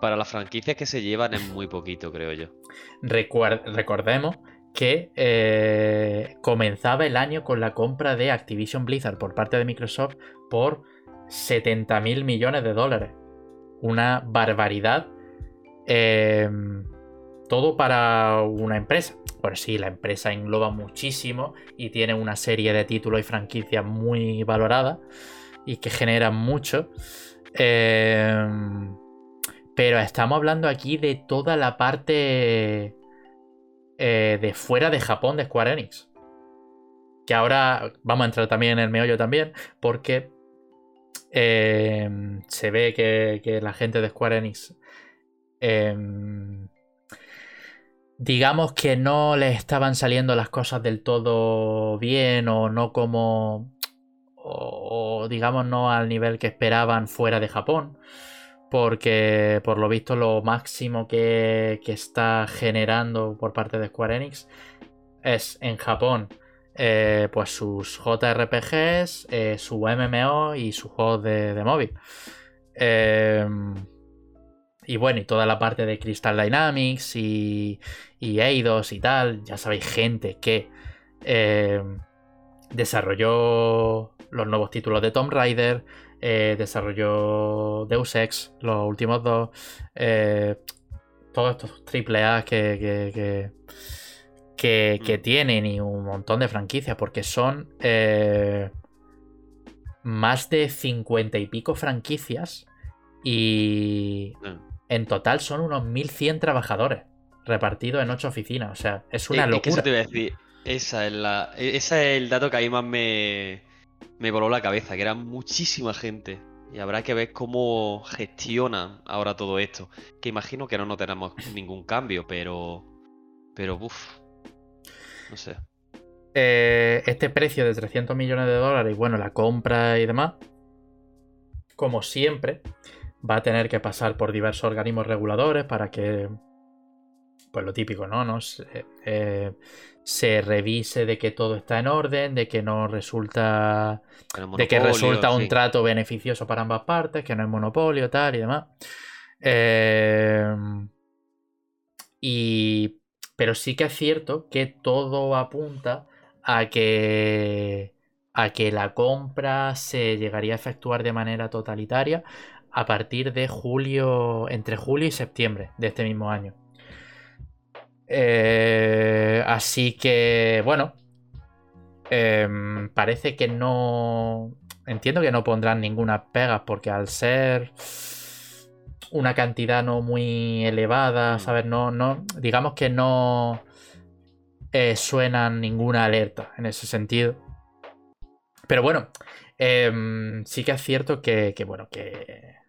para las franquicias que se llevan es muy poquito, creo yo. recordemos que eh, comenzaba el año con la compra de Activision Blizzard por parte de Microsoft por 70 mil millones de dólares. Una barbaridad. Em, todo para una empresa. Pues sí, la empresa engloba muchísimo y tiene una serie de títulos y franquicias muy valoradas y que generan mucho. Em, pero estamos hablando aquí de toda la parte eh, de fuera de Japón de Square Enix. Que ahora vamos a entrar también en el meollo también, porque em, se ve que, la gente de Square Enix em, digamos que no les estaban saliendo las cosas del todo bien o no como o, digamos no al nivel que esperaban fuera de Japón porque por lo visto lo máximo que, está generando por parte de Square Enix es en Japón eh, pues sus JRPGs, eh, su MMO y sus juegos de, de móvil. Eh, y bueno, y toda la parte de Crystal Dynamics y, y Eidos y tal. Ya sabéis, gente que eh, desarrolló los nuevos títulos de Tomb Raider, eh, desarrolló Deus Ex, los últimos dos. Eh, todos estos triple A que, que, que, mm. tienen y un montón de franquicias, porque son más de cincuenta y pico franquicias y, mm. En total son unos 1.100 trabajadores repartidos en 8 oficinas. O sea, es una locura. Es te voy a decir. Esa es la, ese es el dato que a mí más me, me voló la cabeza, que era muchísima gente. Y habrá que ver cómo gestionan ahora todo esto. Que imagino que no notaremos ningún cambio, pero. Pero, uff. No sé. Eh, este precio de 300 millones de dólares, y bueno, la compra y demás, como siempre, va a tener que pasar por diversos organismos reguladores para que, pues lo típico, ¿no? ¿No? Se, eh, se revise de que todo está en orden, de que no resulta, de que resulta un trato beneficioso para ambas partes, que no es monopolio, tal y demás. Eh, y, pero sí que es cierto que todo apunta a que a que la compra se llegaría a efectuar de manera totalitaria a partir de julio, entre julio y septiembre de este mismo año. Eh, así que, bueno, em, parece que no... Entiendo que no pondrán ninguna pega porque al ser una cantidad no muy elevada, mm. ¿sabes? No, no, digamos que no eh, suenan ninguna alerta en ese sentido. Pero bueno, em, sí que es cierto que, que bueno, que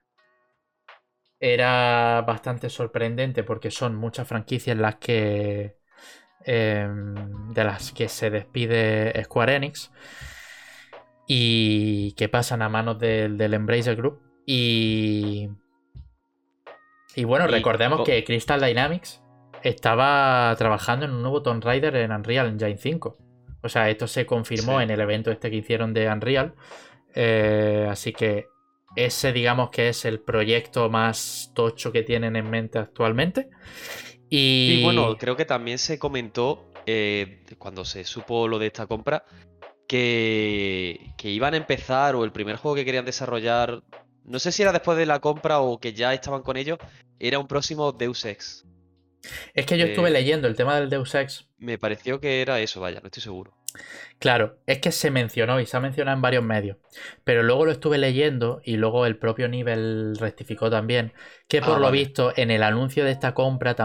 era bastante sorprendente porque son muchas franquicias las que em, de las que se despide Square Enix y que pasan a manos del, del Embracer Group y y bueno, recordemos que Crystal Dynamics estaba trabajando en un nuevo Tomb Raider en Unreal Engine 5. O sea, esto se confirmó en el evento este que hicieron de Unreal. Eh, así que ese digamos que es el proyecto más tocho que tienen en mente actualmente. Y, bueno, creo que también se comentó eh, cuando se supo lo de esta compra que, que iban a empezar o el primer juego que querían desarrollar, no sé si era después de la compra o que ya estaban con ellos, era un próximo Deus Ex. Es que yo estuve eh, leyendo el tema del Deus Ex. Me pareció que era eso, vaya, no estoy seguro. Claro, es que se mencionó y se ha mencionado en varios medios, pero luego lo estuve leyendo y luego el propio nivel rectificó también que por ah, lo visto en el anuncio de esta compra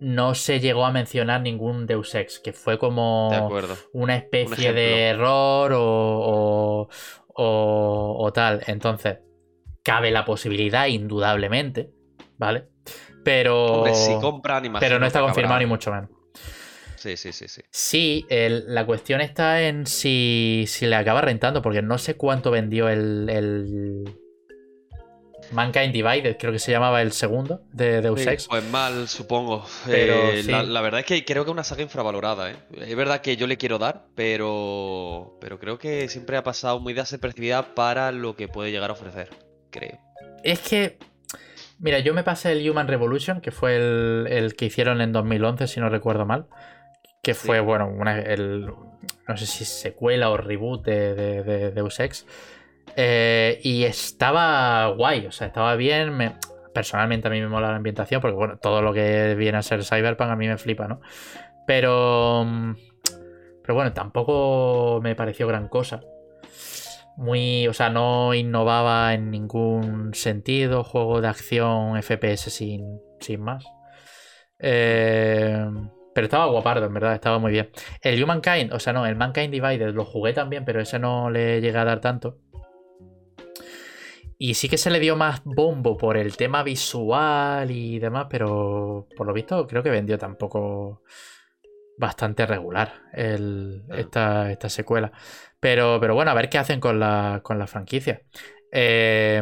no se llegó a mencionar ningún Deus Ex, que fue como una especie de error o, o, tal. Entonces, cabe la posibilidad, indudablemente, ¿vale? Pero, pero no está confirmado ni mucho menos. Sí, sí, sí, sí. Sí, la cuestión está en si, le acaba rentando, porque no sé cuánto vendió el, Mankind Divided, creo que se llamaba el segundo de Deus Sí, Ex. pues mal, supongo. Pero Eh, sí. la, la verdad es que creo que es una saga infravalorada, ¿eh? Es verdad que yo le quiero dar, pero, pero creo que siempre ha pasado muy desapercibida para lo que puede llegar a ofrecer, creo. Es que, mira, yo me pasé el Human Revolution, que fue el, el que hicieron en 2011, si no recuerdo mal. Que Sí. fue, bueno, una, el, no sé si secuela o reboot de, de, de Deus Ex. Eh, y estaba guay, o sea, estaba bien. me- personalmente a mí me mola la ambientación, porque bueno, todo lo que viene a ser Cyberpunk a mí me flipa, ¿no? Pero. mm, Pero bueno, tampoco me pareció gran cosa. Muy. O sea, no innovaba en ningún sentido. Juego de acción FPS sin, sin más. Eh, pero estaba guapardo, en verdad, estaba muy bien. El Humankind, o sea, no, el Mankind Divided lo jugué también, pero ese no le llegué a dar tanto. Y sí que se le dio más bombo por el tema visual y demás, pero por lo visto creo que vendió tampoco bastante regular el- esta, esta secuela. Pero, pero bueno, a ver qué hacen con la, con la franquicia. Eh,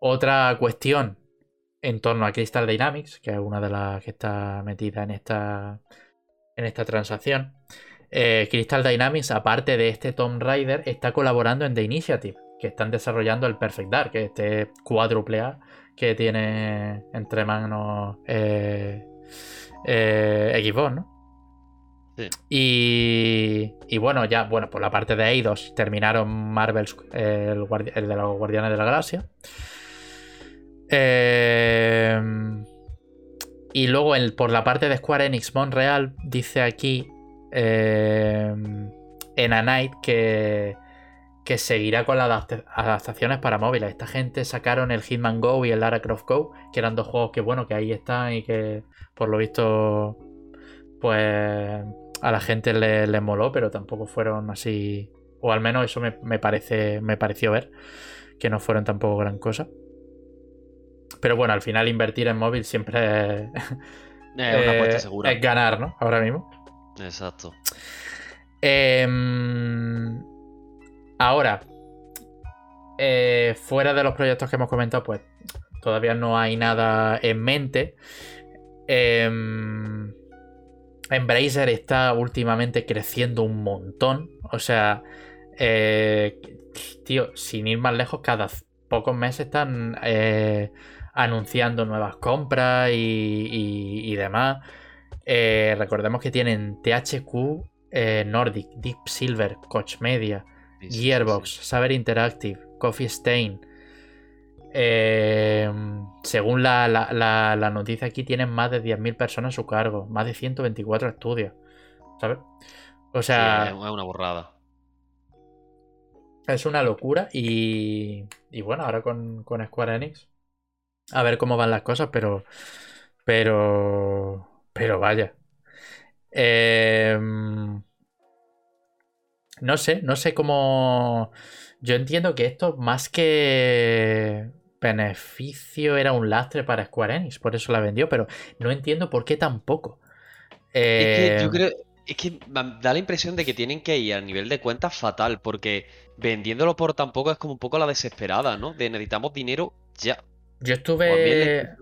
otra cuestión en torno a Crystal Dynamics, que es una de las que está metida en esta, en esta transacción. Eh, Crystal Dynamics, aparte de este Tomb Raider, está colaborando en The Initiative, que están desarrollando el Perfect Dark, que es este cuádruple A que tiene entre manos eh, eh, Xbox, ¿no? Sí. Y, y bueno, ya, bueno, por la parte de Eidos terminaron Marvel's, eh, el, el de los Guardianes de la Galaxia. Eh, y luego por la parte de Square Enix Montreal dice aquí eh, en A Night que, que seguirá con las adapta- adaptaciones para móviles. Esta gente sacaron el Hitman Go y el Lara Croft Go, que eran dos juegos que bueno, que ahí están y que por lo visto pues a la gente le, le moló, pero tampoco fueron así, o al menos eso me, me parece, me pareció ver, que no fueron tampoco gran cosa. Pero bueno, al final invertir en móvil siempre es, Es una apuesta segura. es ganar, ¿no? Ahora mismo. Exacto. Em, ahora, eh, fuera de los proyectos que hemos comentado, pues todavía no hay nada en mente. Em, Embracer está últimamente creciendo un montón. O sea, eh, tío, sin ir más lejos, cada pocos meses están eh, anunciando nuevas compras y, y- y demás. Eh, recordemos que tienen THQ eh, Nordic, Deep Silver, Koch Media, Sí, sí, Gearbox, sí. Saber Interactive, Coffee Stain. Eh, según la, la- la- la noticia aquí, tienen más de 10.000 personas a su cargo, más de 124 estudios. ¿Sabes? O sea, es es una burrada. es una locura y, y bueno, ahora con, con Square Enix, a ver cómo van las cosas, pero, pero, pero vaya. Em, no sé, no sé cómo... Yo entiendo que esto más que beneficio era un lastre para Square Enix, por eso la vendió, pero no entiendo por qué tampoco. Es que yo Em, creo. Es que da la impresión de que tienen que ir a nivel de cuentas fatal, porque vendiéndolo por tan poco es como un poco la desesperada, ¿no? De necesitamos dinero ya. Yo estuve...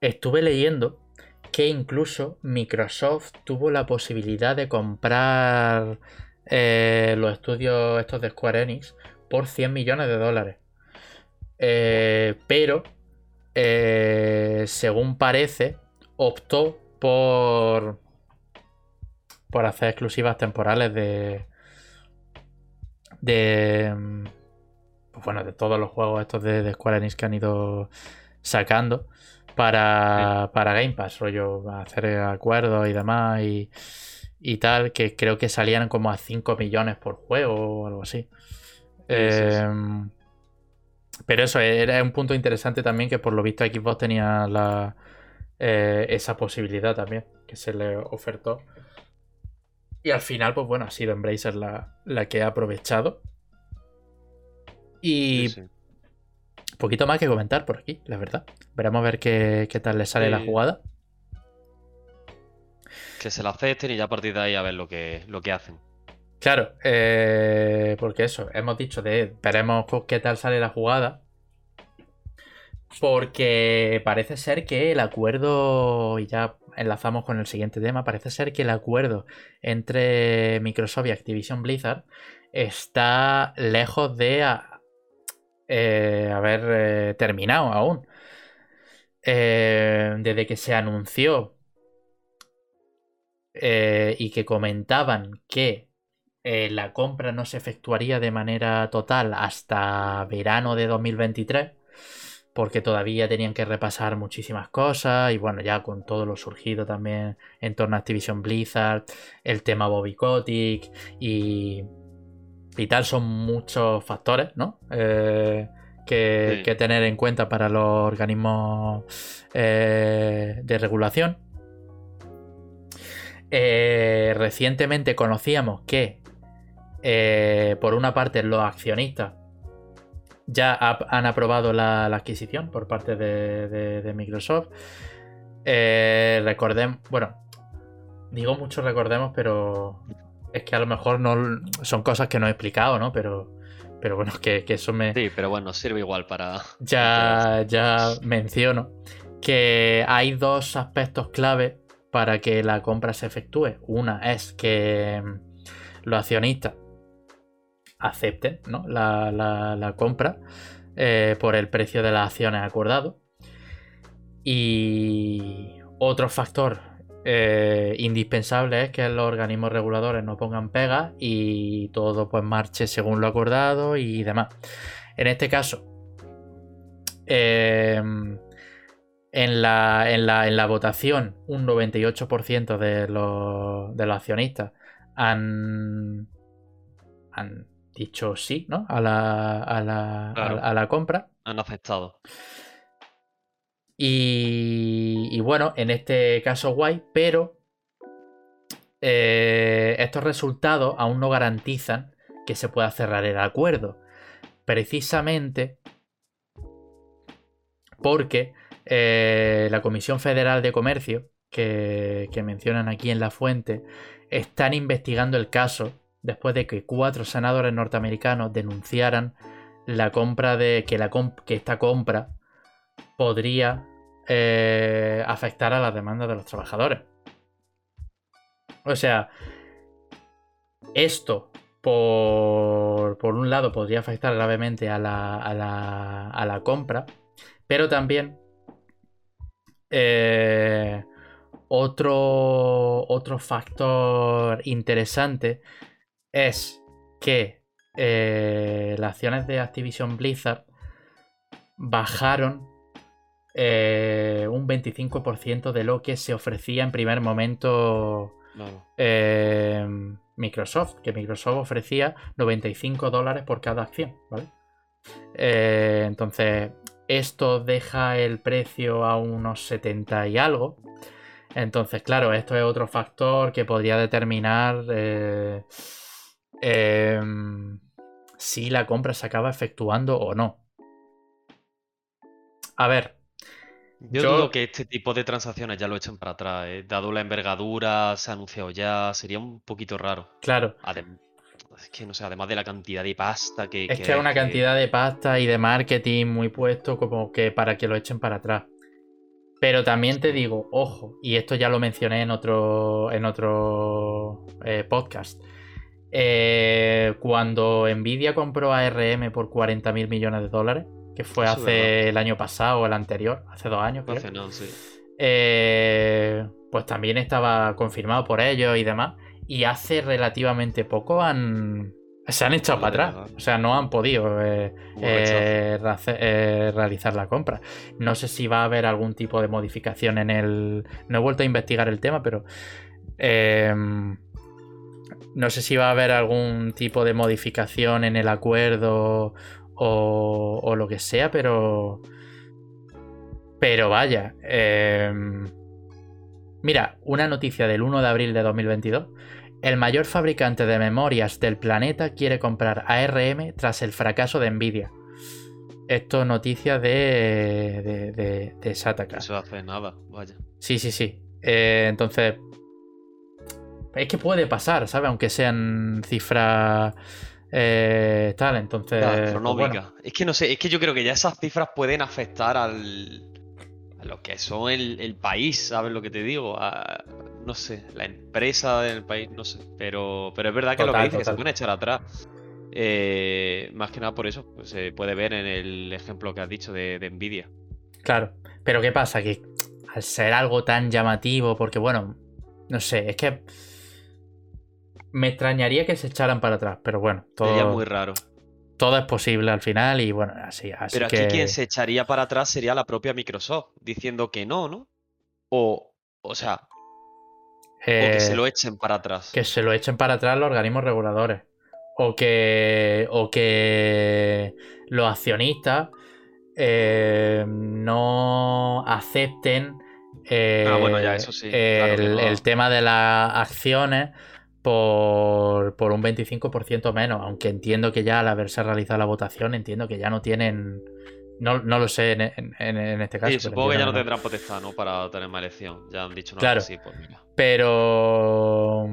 estuve leyendo que incluso Microsoft tuvo la posibilidad de comprar eh, los estudios estos de Square Enix por 100 millones de dólares. Eh, pero, eh, según parece, optó por, por hacer exclusivas temporales de... de pues bueno, de todos los juegos estos de, de Square Enix que han ido sacando para, para Game Pass, rollo, hacer acuerdos y demás y, y tal, que creo que salían como a 5 millones por juego o algo así. Sí, sí, sí. Em, pero eso era un punto interesante también que por lo visto Xbox tenía la, eh, esa posibilidad también que se le ofertó. Y al final, pues bueno, ha sido Embracer la, la que ha aprovechado. Y Sí, sí. poquito más que comentar por aquí, la verdad. Veremos a ver qué, qué tal le sale la jugada. Que se la acepten y ya a partir de ahí a ver lo que, lo que hacen. Claro, eh, porque eso, hemos dicho de veremos qué tal sale la jugada. Porque parece ser que el acuerdo, y ya enlazamos con el siguiente tema, parece ser que el acuerdo entre Microsoft y Activision Blizzard está lejos de eh, haber eh, terminado aún. Eh, desde que se anunció y que comentaban que la compra no se efectuaría de manera total hasta verano de 2023 porque todavía tenían que repasar muchísimas cosas y bueno, ya con todo lo surgido también en torno a Activision Blizzard, el tema Bobby Kotick y, y tal, son muchos factores, ¿no? Eh, que, tener en cuenta para los organismos eh, de regulación. Eh, recientemente conocíamos que, por una parte, los accionistas ya han aprobado la, adquisición por parte de, Microsoft. Eh, recordemos, bueno, digo mucho recordemos, pero es que a lo mejor no son cosas que no he explicado, ¿no? Pero, pero bueno, que, que eso me. Sí, pero bueno, sirve igual para. Ya, ya menciono que hay dos aspectos clave para que la compra se efectúe. Una es que los accionistas acepten la, compra eh, por el precio de las acciones acordado. Y otro factor eh, indispensable es que los organismos reguladores no pongan pegas y todo pues marche según lo acordado y demás. En este caso, em, en, la, en, la, votación, un 98% de los, de los accionistas han, han dicho sí, ¿no? A la, a la, a, la compra. Han aceptado. Y, bueno, en este caso guay, pero eh, estos resultados aún no garantizan que se pueda cerrar el acuerdo. Precisamente porque eh, la Comisión Federal de Comercio, que, mencionan aquí en la fuente, están investigando el caso después de que cuatro senadores norteamericanos denunciaran la compra de que esta compra podría eh, afectar a las demandas de los trabajadores. O sea, esto por, por un lado podría afectar gravemente a la, a la, a la compra, pero también eh, otro, otro factor interesante es que eh, las acciones de Activision Blizzard bajaron eh, un 25% de lo que se ofrecía en primer momento eh, Microsoft, que Microsoft ofrecía 95 dólares por cada acción, ¿vale? entonces, esto deja el precio a unos 70 y algo. Entonces, claro, esto es otro factor que podría determinar si la compra se acaba efectuando o no. A ver. Yo, dudo que este tipo de transacciones ya lo echen para atrás. ¿eh? Dado la envergadura, se ha anunciado ya, sería un poquito raro. Claro. es que no sé, además de la cantidad de pasta que. Es que, es una cantidad de pasta y de marketing muy puesto como que para que lo echen para atrás. Pero también te digo, ojo, y esto ya lo mencioné en otro, en otro eh, podcast. Eh, cuando Nvidia compró ARM por 40 mil millones de dólares, que fue hace el año pasado o el anterior, hace dos años, eh, pues también estaba confirmado por ellos y demás. Y hace relativamente poco han, se han echado para atrás. O sea, no han podido eh, realizar la compra. No sé si va a haber algún tipo de modificación en el. No he vuelto a investigar el tema, pero. No sé si va a haber algún tipo de modificación en el acuerdo o, lo que sea, pero. Pero vaya. Em, mira, una noticia del 1 de abril de 2022. El mayor fabricante de memorias del planeta quiere comprar ARM tras el fracaso de Nvidia. Esto noticia de, de, de, de Sataka. Eso hace nada, vaya. Sí, sí, sí. Eh, entonces, es que puede pasar, ¿sabes? Aunque sean cifras eh, tal, entonces... Ya, pues astronómica. bueno, Es que no sé, es que yo creo que ya esas cifras pueden afectar al. a lo que son el, el país, ¿sabes lo que te digo? A- no sé, la empresa del país, no sé. Pero, pero es verdad que lo que dices, que se pueden echar atrás. Eh, más que nada por eso, pues, se puede ver en el ejemplo que has dicho de, de Nvidia. claro. Pero ¿qué pasa? Que al ser algo tan llamativo, porque bueno, no sé, es que me extrañaría que se echaran para atrás, pero bueno, Sería todo, muy raro. todo es posible al final y bueno, así, así Pero aquí que... quien se echaría para atrás sería la propia Microsoft, diciendo que no, ¿no? O, o sea, o que eh, se lo echen para atrás. que se lo echen para atrás los organismos reguladores. O que, o que los accionistas eh, no acepten eh, Ah, bueno, ya, eso sí, claro el, no. el tema de las acciones por, por un 25% menos. Aunque entiendo que ya al haberse realizado la votación, entiendo que ya no tienen. No, no lo sé en, en- en- en este caso. Sí, supongo que ya no tendrán potestad, ¿no? Para tener más elección. Ya han dicho no, Claro. sí, pues mira. Pero.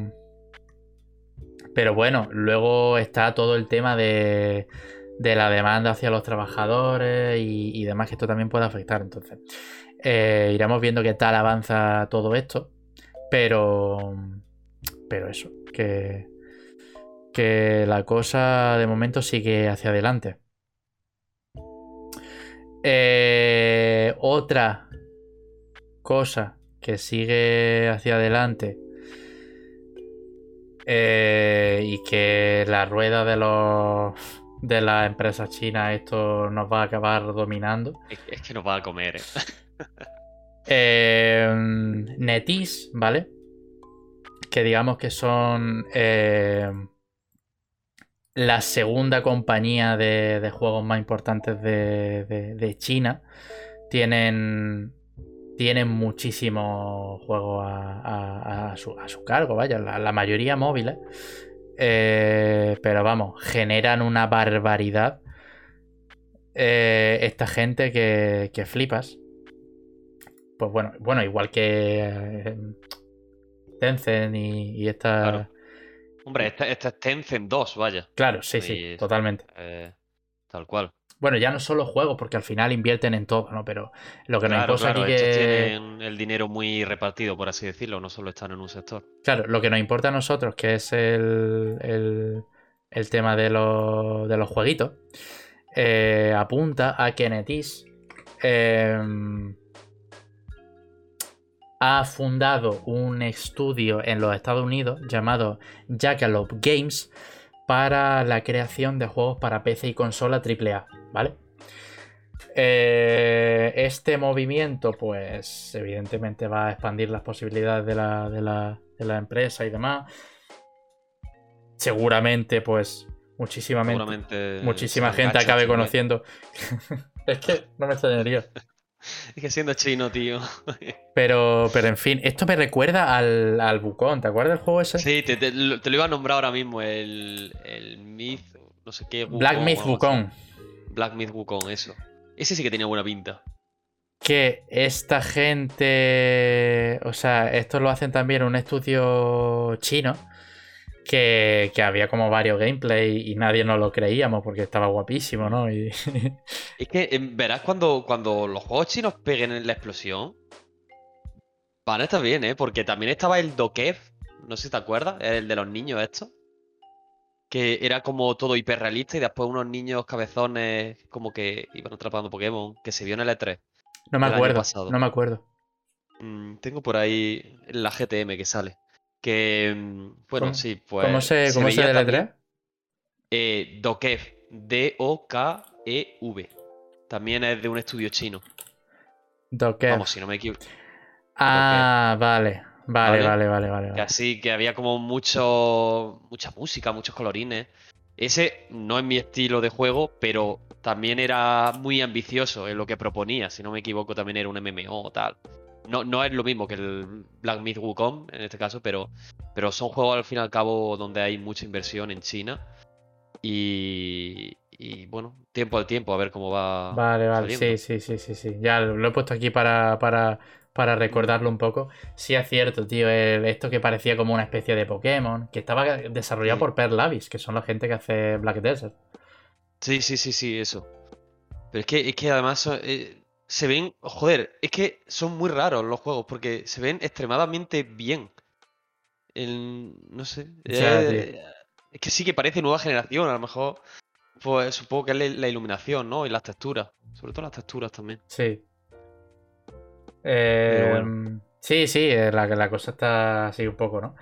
Pero bueno, luego está todo el tema de, de la demanda hacia los trabajadores y, y demás, que esto también puede afectar. Entonces, eh, iremos viendo qué tal avanza todo esto. Pero. Pero eso, que. Que la cosa de momento sigue hacia adelante. Eh, otra cosa que sigue hacia adelante eh, y que la rueda de los de las empresas chinas esto nos va a acabar dominando. Es, es que nos va a comer, ¿eh? Eh, Netis, ¿vale? Que digamos que son eh, la segunda compañía de, juegos más importantes de, China. Tienen, tienen muchísimos juegos a, su, cargo, vaya, la, mayoría móviles. Eh, pero vamos, generan una barbaridad. eh, esta gente que, que flipas. Pues bueno, bueno, igual que Tencent y, y esta. Claro. Hombre, este es Tencent 2, vaya. Claro, sí, sí, totalmente. Eh, tal cual. Bueno, ya no solo juegos, porque al final invierten en todo, ¿no? Pero lo que nos importa claro, aquí que. tienen el dinero muy repartido, por así decirlo, no solo están en un sector. Claro, lo que nos importa a nosotros, que es el, el, el tema de los, de los jueguitos, eh, apunta a que Netis eh, ha fundado un estudio en los Estados Unidos llamado Jackalope Games para la creación de juegos para PC y consola AAA, ¿vale? Eh, este movimiento, pues, evidentemente va a expandir las posibilidades de la, de la- de la empresa y demás. Seguramente, pues, muchísimamente, Seguramente. muchísima gente acabe conociendo. es que no me extrañaría. Es que siendo chino, tío. Pero, pero en fin, esto me recuerda al, al Bucón, ¿te acuerdas del juego ese? Sí, te, te- lo te lo iba a nombrar ahora mismo, el, el Myth, no sé qué. Black Myth Wukong. Black Myth Wukong, eso. Ese sí que tenía buena pinta. que esta gente, o sea, esto lo hacen también un estudio chino, que, que había como varios gameplay y nadie nos lo creíamos porque estaba guapísimo, ¿no? Y, Es que em, verás cuando, cuando los juegos chinos peguen en la explosión. Van a estar bien, ¿eh? Porque también estaba el Dokev, no sé si te acuerdas, el de los niños estos. Que era como todo hiperrealista y después unos niños cabezones como que iban atrapando Pokémon, que se vio en el E3. no me acuerdo, no me acuerdo. Mm, tengo por ahí la GTM que sale. Que, mm, bueno, ¿Cómo- sí, pues. ¿Cómo se, cómo se deletrea? eh, Dokev, D-O-K-E-V. E También es de un estudio chino. Docker. Vamos, si no me equivoco. Ah, vale. Vale, Vale. vale, vale, vale. así que había como mucho, mucha música, muchos colorines. Ese no es mi estilo de juego, pero también era muy ambicioso en lo que proponía. Si no me equivoco, también era un MMO o tal. No, no es lo mismo que el Black Myth Wukong en este caso, pero, pero son juegos al fin y al cabo donde hay mucha inversión en China. Y, y bueno, tiempo al tiempo, a ver cómo va. Vale, vale, sí, saliendo. sí, sí, sí, sí. Ya lo he puesto aquí para, para, para recordarlo un poco. Sí es cierto, tío, esto que parecía como una especie de Pokémon, que estaba desarrollado por Per Lavis, que son la gente que hace Black Desert. Sí, sí, sí, sí, eso. Pero es que, es que además eh, se ven, joder, es que son muy raros los juegos porque se ven extremadamente bien. no sé. Eh, es que sí que parece nueva generación, a lo mejor. Pues supongo que es la iluminación, ¿no? Y las texturas. Sobre todo las texturas también. Sí. Em, sí, sí, eh, la, la cosa está así un poco, ¿no?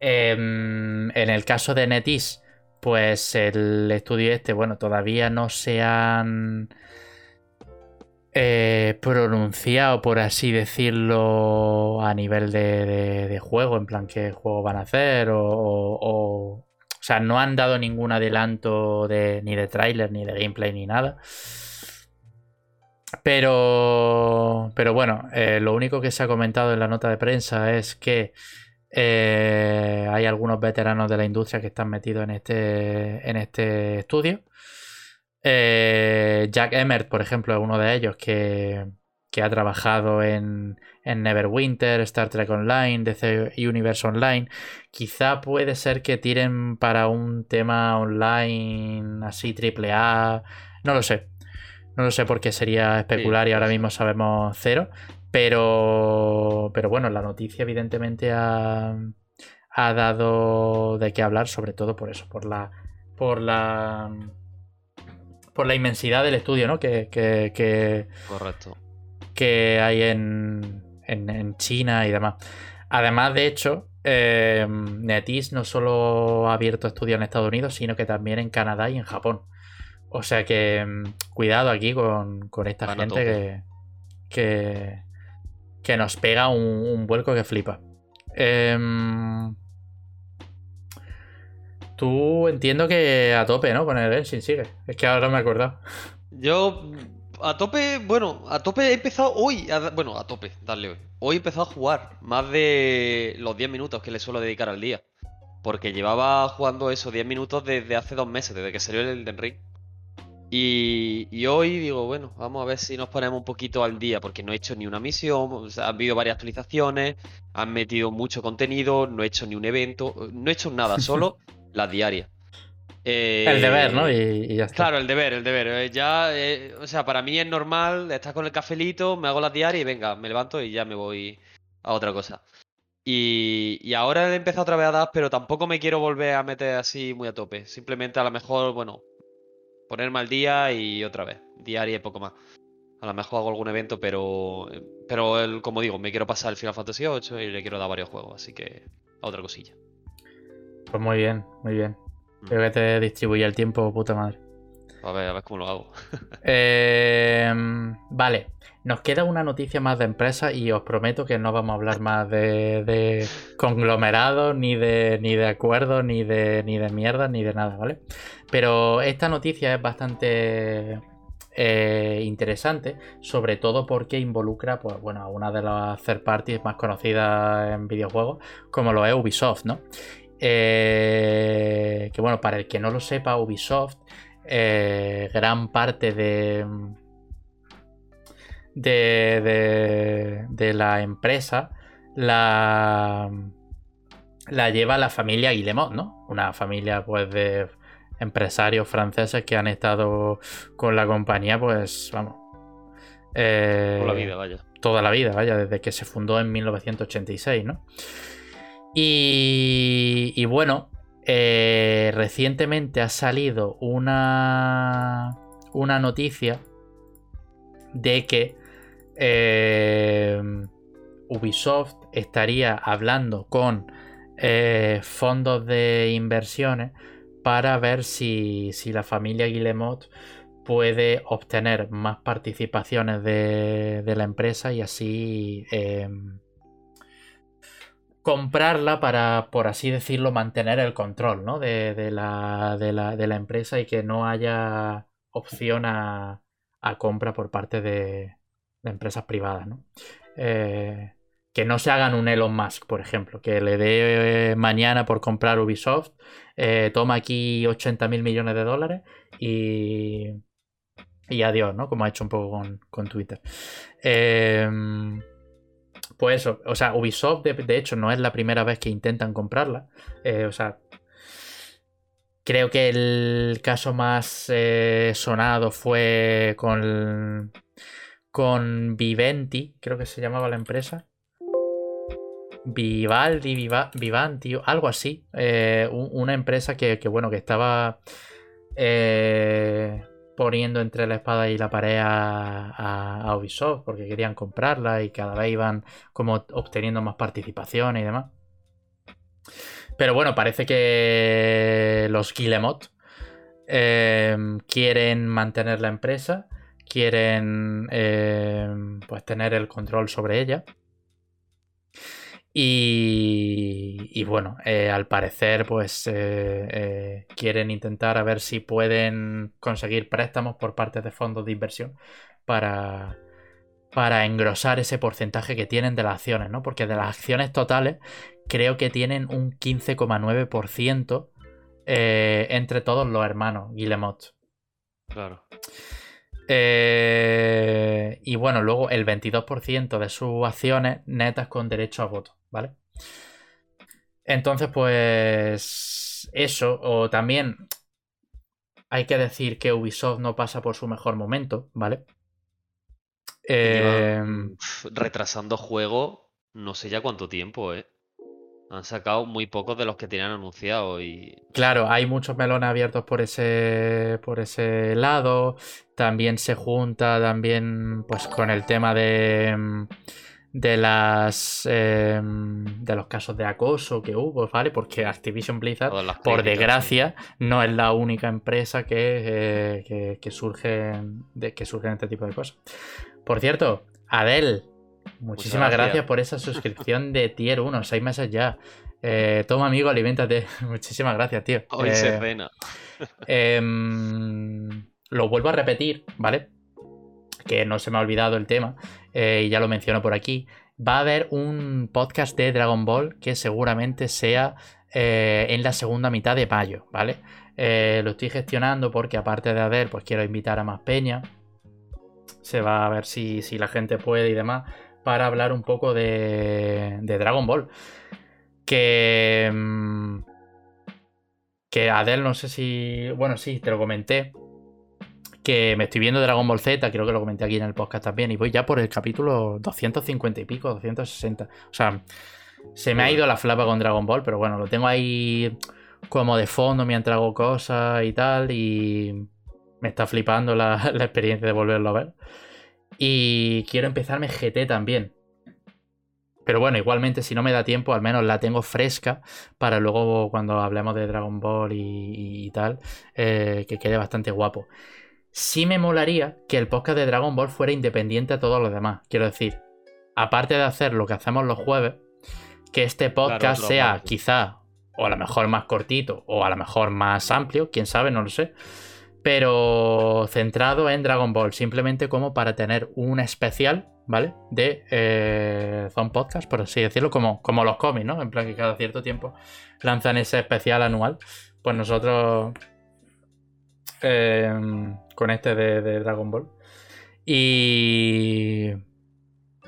Em, en el caso de Netis, pues el estudio este, bueno, todavía no se han eh, pronunciado, por así decirlo, a nivel de, juego, en plan qué juego van a hacer, o, o, sea, no han dado ningún adelanto de, ni de tráiler, ni de gameplay, ni nada. Pero, pero bueno, eh, lo único que se ha comentado en la nota de prensa es que eh, hay algunos veteranos de la industria que están metidos en este, en este estudio. Eh, Jack Emmert, por ejemplo, es uno de ellos que, ha trabajado en, en, Neverwinter, Star Trek Online, DC Universe Online. Quizá puede ser que tiren para un tema online así triple A. No lo sé. No lo sé por qué sería especular y ahora mismo sabemos cero. Pero, pero bueno, la noticia evidentemente ha, ha dado de qué hablar, sobre todo por eso, por la, por la, por la inmensidad del estudio, ¿no? Que, que, Correcto. que hay en, en, China y demás. Además, de hecho, eh, Netis no solo ha abierto estudios en Estados Unidos, sino que también en Canadá y en Japón. O sea que mm, cuidado aquí con, esta gente que, que, nos pega un, vuelco que flipa. Em, tú entiendo que a tope, ¿no? Con el Genshin sigue. Es que ahora me he acordado. Yo a tope, bueno, a tope he empezado hoy. bueno, a tope, dale hoy. Hoy he empezado a jugar más de los 10 minutos que le suelo dedicar al día. Porque llevaba jugando esos 10 minutos desde hace dos meses, desde que salió el Elden Ring. Y, hoy digo, bueno, vamos a ver si nos ponemos un poquito al día, porque no he hecho ni una misión, o sea, han habido varias actualizaciones, han metido mucho contenido, no he hecho ni un evento, no he hecho nada, solo las diarias. el deber, ¿no? Y, ya está. Claro, el deber, el deber. Eh, ya, eh, o sea, para mí es normal estar con el cafelito, me hago las diarias y venga, me levanto y ya me voy a otra cosa. Y, y, ahora he empezado otra vez a dar, pero tampoco me quiero volver a meter así muy a tope. Simplemente a lo mejor, bueno, ponerme al día y otra vez, diaria y poco más. A lo mejor hago algún evento, pero pero el, como digo, me quiero pasar el Final Fantasy VIII y le quiero dar varios juegos, así que a otra cosilla. Pues muy bien, muy bien. Creo mm. que te distribuye el tiempo, puta madre. A ver, a ver cómo lo hago. Em, vale, nos queda una noticia más de empresa y os prometo que no vamos a hablar más de, de conglomerados, ni de, ni de acuerdos, ni de, ni de mierda, ni de nada, ¿vale? Pero esta noticia es bastante eh, interesante, sobre todo porque involucra pues, bueno, a una de las third parties más conocidas en videojuegos, como lo es Ubisoft, ¿no? Eh, que bueno, para el que no lo sepa, Ubisoft eh, gran parte de, de, de, la empresa la, la lleva la familia Guillemot, ¿no? Una familia pues de empresarios franceses que han estado con la compañía, pues vamos. Eh, toda la vida, vaya. Toda la vida, vaya, desde que se fundó en 1986, ¿no? Y, bueno, eh, recientemente ha salido una, una noticia de que eh, Ubisoft estaría hablando con eh, fondos de inversiones para ver si, si, la familia Guillemot puede obtener más participaciones de, de la empresa y así comprarla para, por así decirlo, mantener el control ¿no? de, la, de, la, empresa y que no haya opción a, compra por parte de, empresas privadas. ¿no? Eh, que no se hagan un Elon Musk, por ejemplo, que le dé eh, mañana por comprar Ubisoft, eh, toma aquí 80 mil millones de dólares y, y adiós, ¿no? Como ha hecho un poco con, con Twitter. Pues eso, o sea, Ubisoft de, hecho no es la primera vez que intentan comprarla. Eh, o sea, creo que el caso más eh, sonado fue con, con Viventi, creo que se llamaba la empresa. Vivaldi, Vivanti, algo así. Eh, una empresa que, bueno, que estaba poniendo entre la espada y la pared a, Ubisoft porque querían comprarla y cada vez iban como obteniendo más participación y demás. Pero bueno, parece que los Guillemot eh, quieren mantener la empresa, quieren eh, pues tener el control sobre ella. Y, bueno, eh, al parecer, pues eh, eh, quieren intentar a ver si pueden conseguir préstamos por parte de fondos de inversión para, para engrosar ese porcentaje que tienen de las acciones, ¿no? Porque de las acciones totales creo que tienen un 15,9% entre todos los hermanos Guillemot. Claro. Y bueno, luego el 22% de sus acciones netas con derecho a voto. ¿vale? Entonces, pues eso, o también hay que decir que Ubisoft no pasa por su mejor momento, ¿vale? Em, retrasando juego, no sé ya cuánto tiempo, ¿eh? Han sacado muy pocos de los que tenían anunciado y... Claro, hay muchos melones abiertos por ese, por ese lado. También se junta también pues con el tema de de las em, de los casos de acoso que hubo, ¿vale? Porque Activision Blizzard, por desgracia, no es la única empresa que, eh, que, surge de, que surgen este tipo de cosas. Por cierto, Adel, muchísimas gracias. por esa suscripción de Tier 1, seis meses ya. Eh, toma amigo, alimentate. Muchísimas gracias, tío. Hoy se cena. Eh, em, lo vuelvo a repetir, ¿vale? Que no se me ha olvidado el tema. Eh, y ya lo menciono por aquí, va a haber un podcast de Dragon Ball que seguramente sea eh, en la segunda mitad de mayo, ¿vale? Eh, lo estoy gestionando porque aparte de haber, pues quiero invitar a más peña. Se va a ver si, la gente puede y demás para hablar un poco de, Dragon Ball. Que... Mm, que Adel, no sé si... Bueno, sí, te lo comenté que me estoy viendo Dragon Ball Z, creo que lo comenté aquí en el podcast también, y voy ya por el capítulo 250 y pico, 260. O sea, se me ha ido la flapa con Dragon Ball, pero bueno, lo tengo ahí como de fondo mientras hago cosas y tal, y me está flipando la, experiencia de volverlo a ver. Y quiero empezarme GT también. Pero bueno, igualmente si no me da tiempo, al menos la tengo fresca para luego cuando hablemos de Dragon Ball y, tal, eh, que quede bastante guapo sí me molaría que el podcast de Dragon Ball fuera independiente a todos los demás. Quiero decir, aparte de hacer lo que hacemos los jueves, que este podcast sea quizá, o a lo mejor más cortito, o a lo mejor más amplio, quién sabe, no lo sé. Pero centrado en Dragon Ball, simplemente como para tener un especial, ¿vale? De eh, Zone Podcast, por así decirlo, como, como los cómics, ¿no? En plan que cada cierto tiempo lanzan ese especial anual. Pues nosotros Em, con este de, Dragon Ball. Y.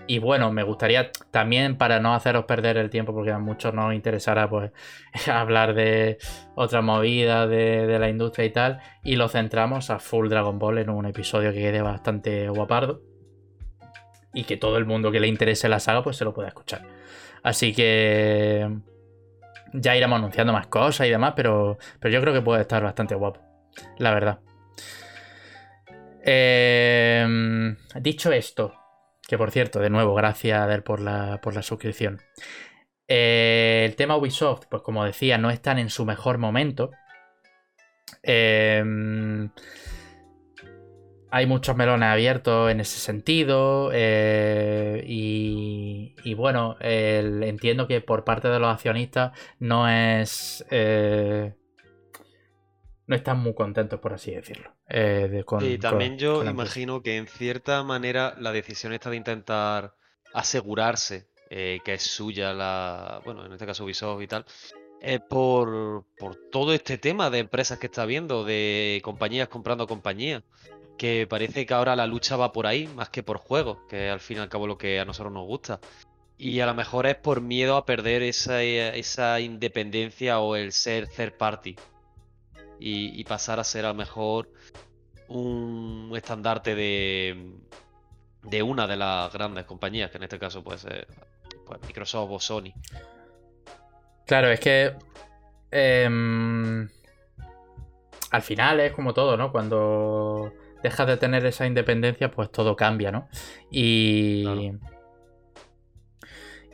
Y bueno, me gustaría también, para no haceros perder el tiempo, porque a muchos nos interesará pues hablar de otra movida de, la industria y tal, y lo centramos a full Dragon Ball en un episodio que quede bastante guapardo. Y que todo el mundo que le interese la saga, pues se lo pueda escuchar. Así que ya iremos anunciando más cosas y demás, pero, pero yo creo que puede estar bastante guapo la verdad. Em, dicho esto, que por cierto, de nuevo, gracias a por la, por la suscripción. Eh, el tema Ubisoft, pues como decía, no están en su mejor momento. Em, hay muchos melones abiertos en ese sentido. Eh, y, bueno, entiendo que por parte de los accionistas no es. Eh, no están muy contentos, por así decirlo. Eh, y también yo imagino que en cierta manera la decisión está de intentar asegurarse eh, que es suya la, bueno, en este caso Ubisoft y tal, eh, por, por todo este tema de empresas que está viendo, de compañías comprando compañías, que parece que ahora la lucha va por ahí más que por juegos, que al fin y al cabo lo que a nosotros nos gusta. Y a lo mejor es por miedo a perder esa, esa independencia o el ser third party. Y, y pasar a ser a lo mejor un estandarte de, de una de las grandes compañías, que en este caso puede ser pues, Microsoft o Sony. Claro, es que em, al final es como todo, ¿no? Cuando dejas de tener esa independencia, pues todo cambia, ¿no? Y...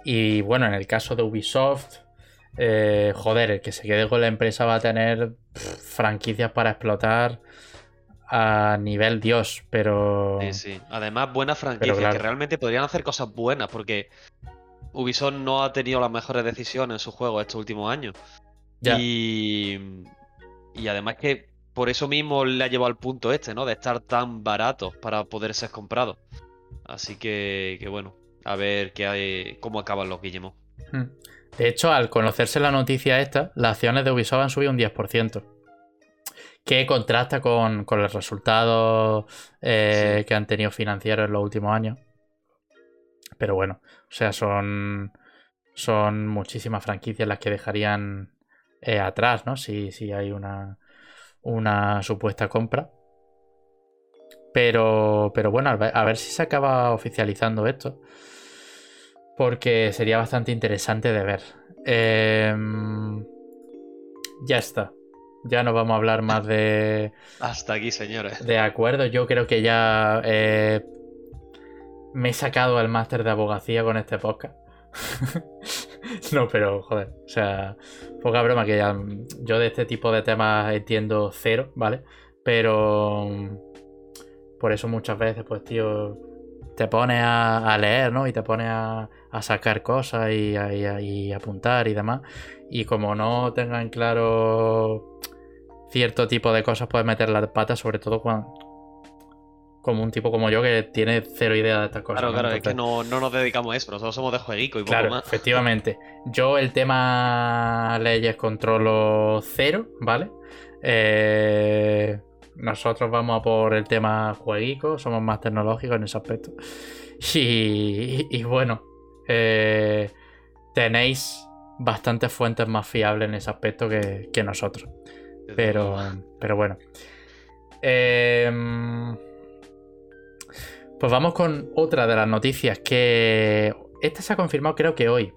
Y bueno, en el caso de Ubisoft, eh, joder, el que se quede con la empresa va a tener franquicias para explotar a nivel Dios, pero. Sí, sí. Además, buenas franquicias que realmente podrían hacer cosas buenas, porque Ubisoft no ha tenido las mejores decisiones en su juego estos últimos años. Y. Y además que por eso mismo le ha llevado al punto este, ¿no? De estar tan baratos para poder ser comprados. Así que, que bueno, a ver qué hay, cómo acaban los Guillemot. Hmm. De hecho, al conocerse la noticia esta, las acciones de Ubisoft han subido un 10% que contrasta con, con los resultados eh, que han tenido financieros en los últimos años. Pero bueno, o sea, son, son muchísimas franquicias las que dejarían eh, atrás, ¿no? Si, si hay una, una supuesta compra. Pero, pero bueno, a ver, si se acaba oficializando esto. Porque sería bastante interesante de ver. Em, ya está. Ya no vamos a hablar más de. Hasta aquí, señores. De acuerdo, yo creo que ya eh, me he sacado el máster de abogacía con este podcast. no, pero joder, o sea, poca broma que ya yo de este tipo de temas entiendo cero, ¿vale? Pero por eso muchas veces, pues, tío, te pones a, leer, ¿no? Y te pones a, sacar cosas y, y, apuntar y demás. Y como no tengan claro cierto tipo de cosas puedes meter las patas, sobre todo cuando, como un tipo como yo que tiene cero idea de estas cosas. Claro, claro, es que no, nos dedicamos a eso, nosotros somos de jueguico y claro, poco más. Efectivamente. Yo el tema leyes controlo cero, ¿vale? Eh, nosotros vamos a por el tema jueguico, somos más tecnológicos en ese aspecto. Y, bueno, eh, tenéis bastantes fuentes más fiables en ese aspecto que, que nosotros. Pero, pero bueno. Em, pues vamos con otra de las noticias que... Esta se ha confirmado creo que hoy.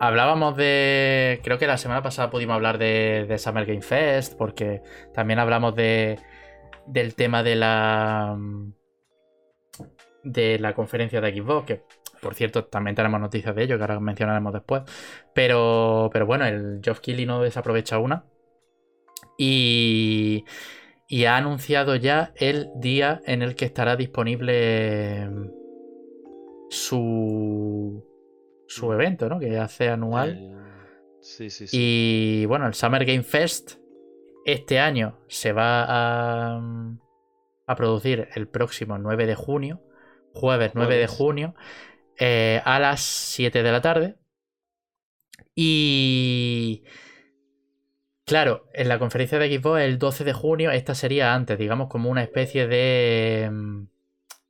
Hablábamos de... Creo que la semana pasada pudimos hablar de, Summer Game Fest porque también hablamos de, del tema de la... De la conferencia de Xbox, que por cierto, también tenemos noticias de ello, que ahora mencionaremos después. Pero, pero bueno, el Geoff Keighley no desaprovecha una. Y, ha anunciado ya el día en el que estará disponible su, su evento, ¿no? Que hace anual. Sí, sí, sí. Y bueno, el Summer Game Fest este año se va a, a producir el próximo 9 de junio, jueves 9 de junio, eh, a las 7 de la tarde. Y Claro, en la conferencia de Xbox el 12 de junio, esta sería antes, digamos como una especie de... Mm,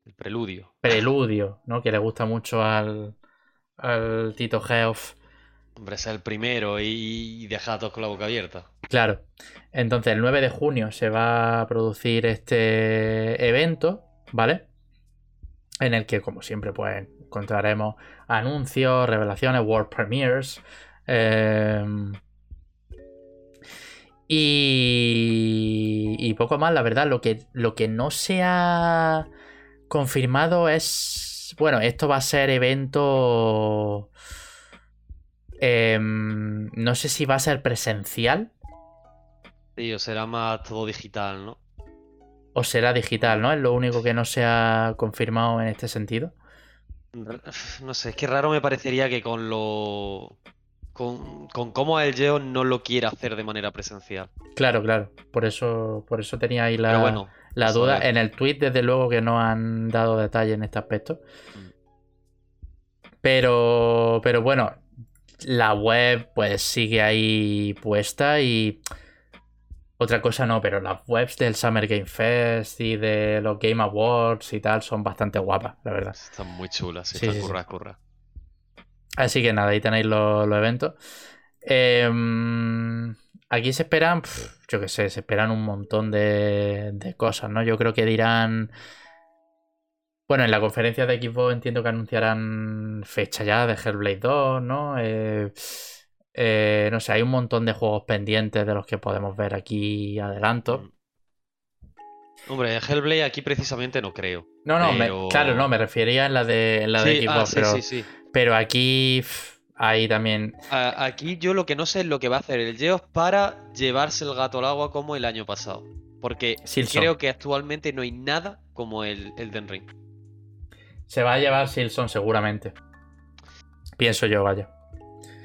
el preludio. Preludio, ¿no? Que le gusta mucho al, al Tito Geoff. Hombre, es el primero y deja a todos con la boca abierta. Claro. Entonces, el 9 de junio se va a producir este evento, ¿vale? En el que, como siempre, pues encontraremos anuncios, revelaciones, world premieres. Eh, y, poco más, la verdad. Lo que, lo que no se ha confirmado es. Bueno, esto va a ser evento. Em, no sé si va a ser presencial. Sí, o será más todo digital, ¿no? O será digital, ¿no? Es lo único que no se ha confirmado en este sentido. No sé, es que raro me parecería que con lo con, con cómo el Geo no lo quiere hacer de manera presencial. Claro, claro. Por eso, por eso tenía ahí la, la duda. En el tweet, desde luego, que no han dado detalle en este aspecto. Mm. Pero, pero bueno, la web pues sigue ahí puesta y otra cosa no, pero las webs del Summer Game Fest y de los Game Awards y tal son bastante guapas, la verdad. Están muy chulas, sí, sí, curra, curra. Así que nada, ahí tenéis los, los eventos. Em, aquí se esperan, yo qué sé, se esperan un montón de, de cosas, ¿no? Yo creo que dirán. Bueno, en la conferencia de Xbox entiendo que anunciarán fecha ya de Hellblade 2, ¿no? Eh, eh, no sé, hay un montón de juegos pendientes de los que podemos ver aquí adelanto. Mm. Hombre, Hellblade aquí precisamente no creo. No, no, me- claro, no, me refería en la de, en la de Xbox, ah, sí, pero, sí, pero aquí hay también. Aquí yo lo que no sé es lo que va a hacer el Geoff para llevarse el gato al agua como el año pasado. Porque Silson. creo que actualmente no hay nada como el Elden Ring. Se va a llevar Silson seguramente. Pienso yo, vaya.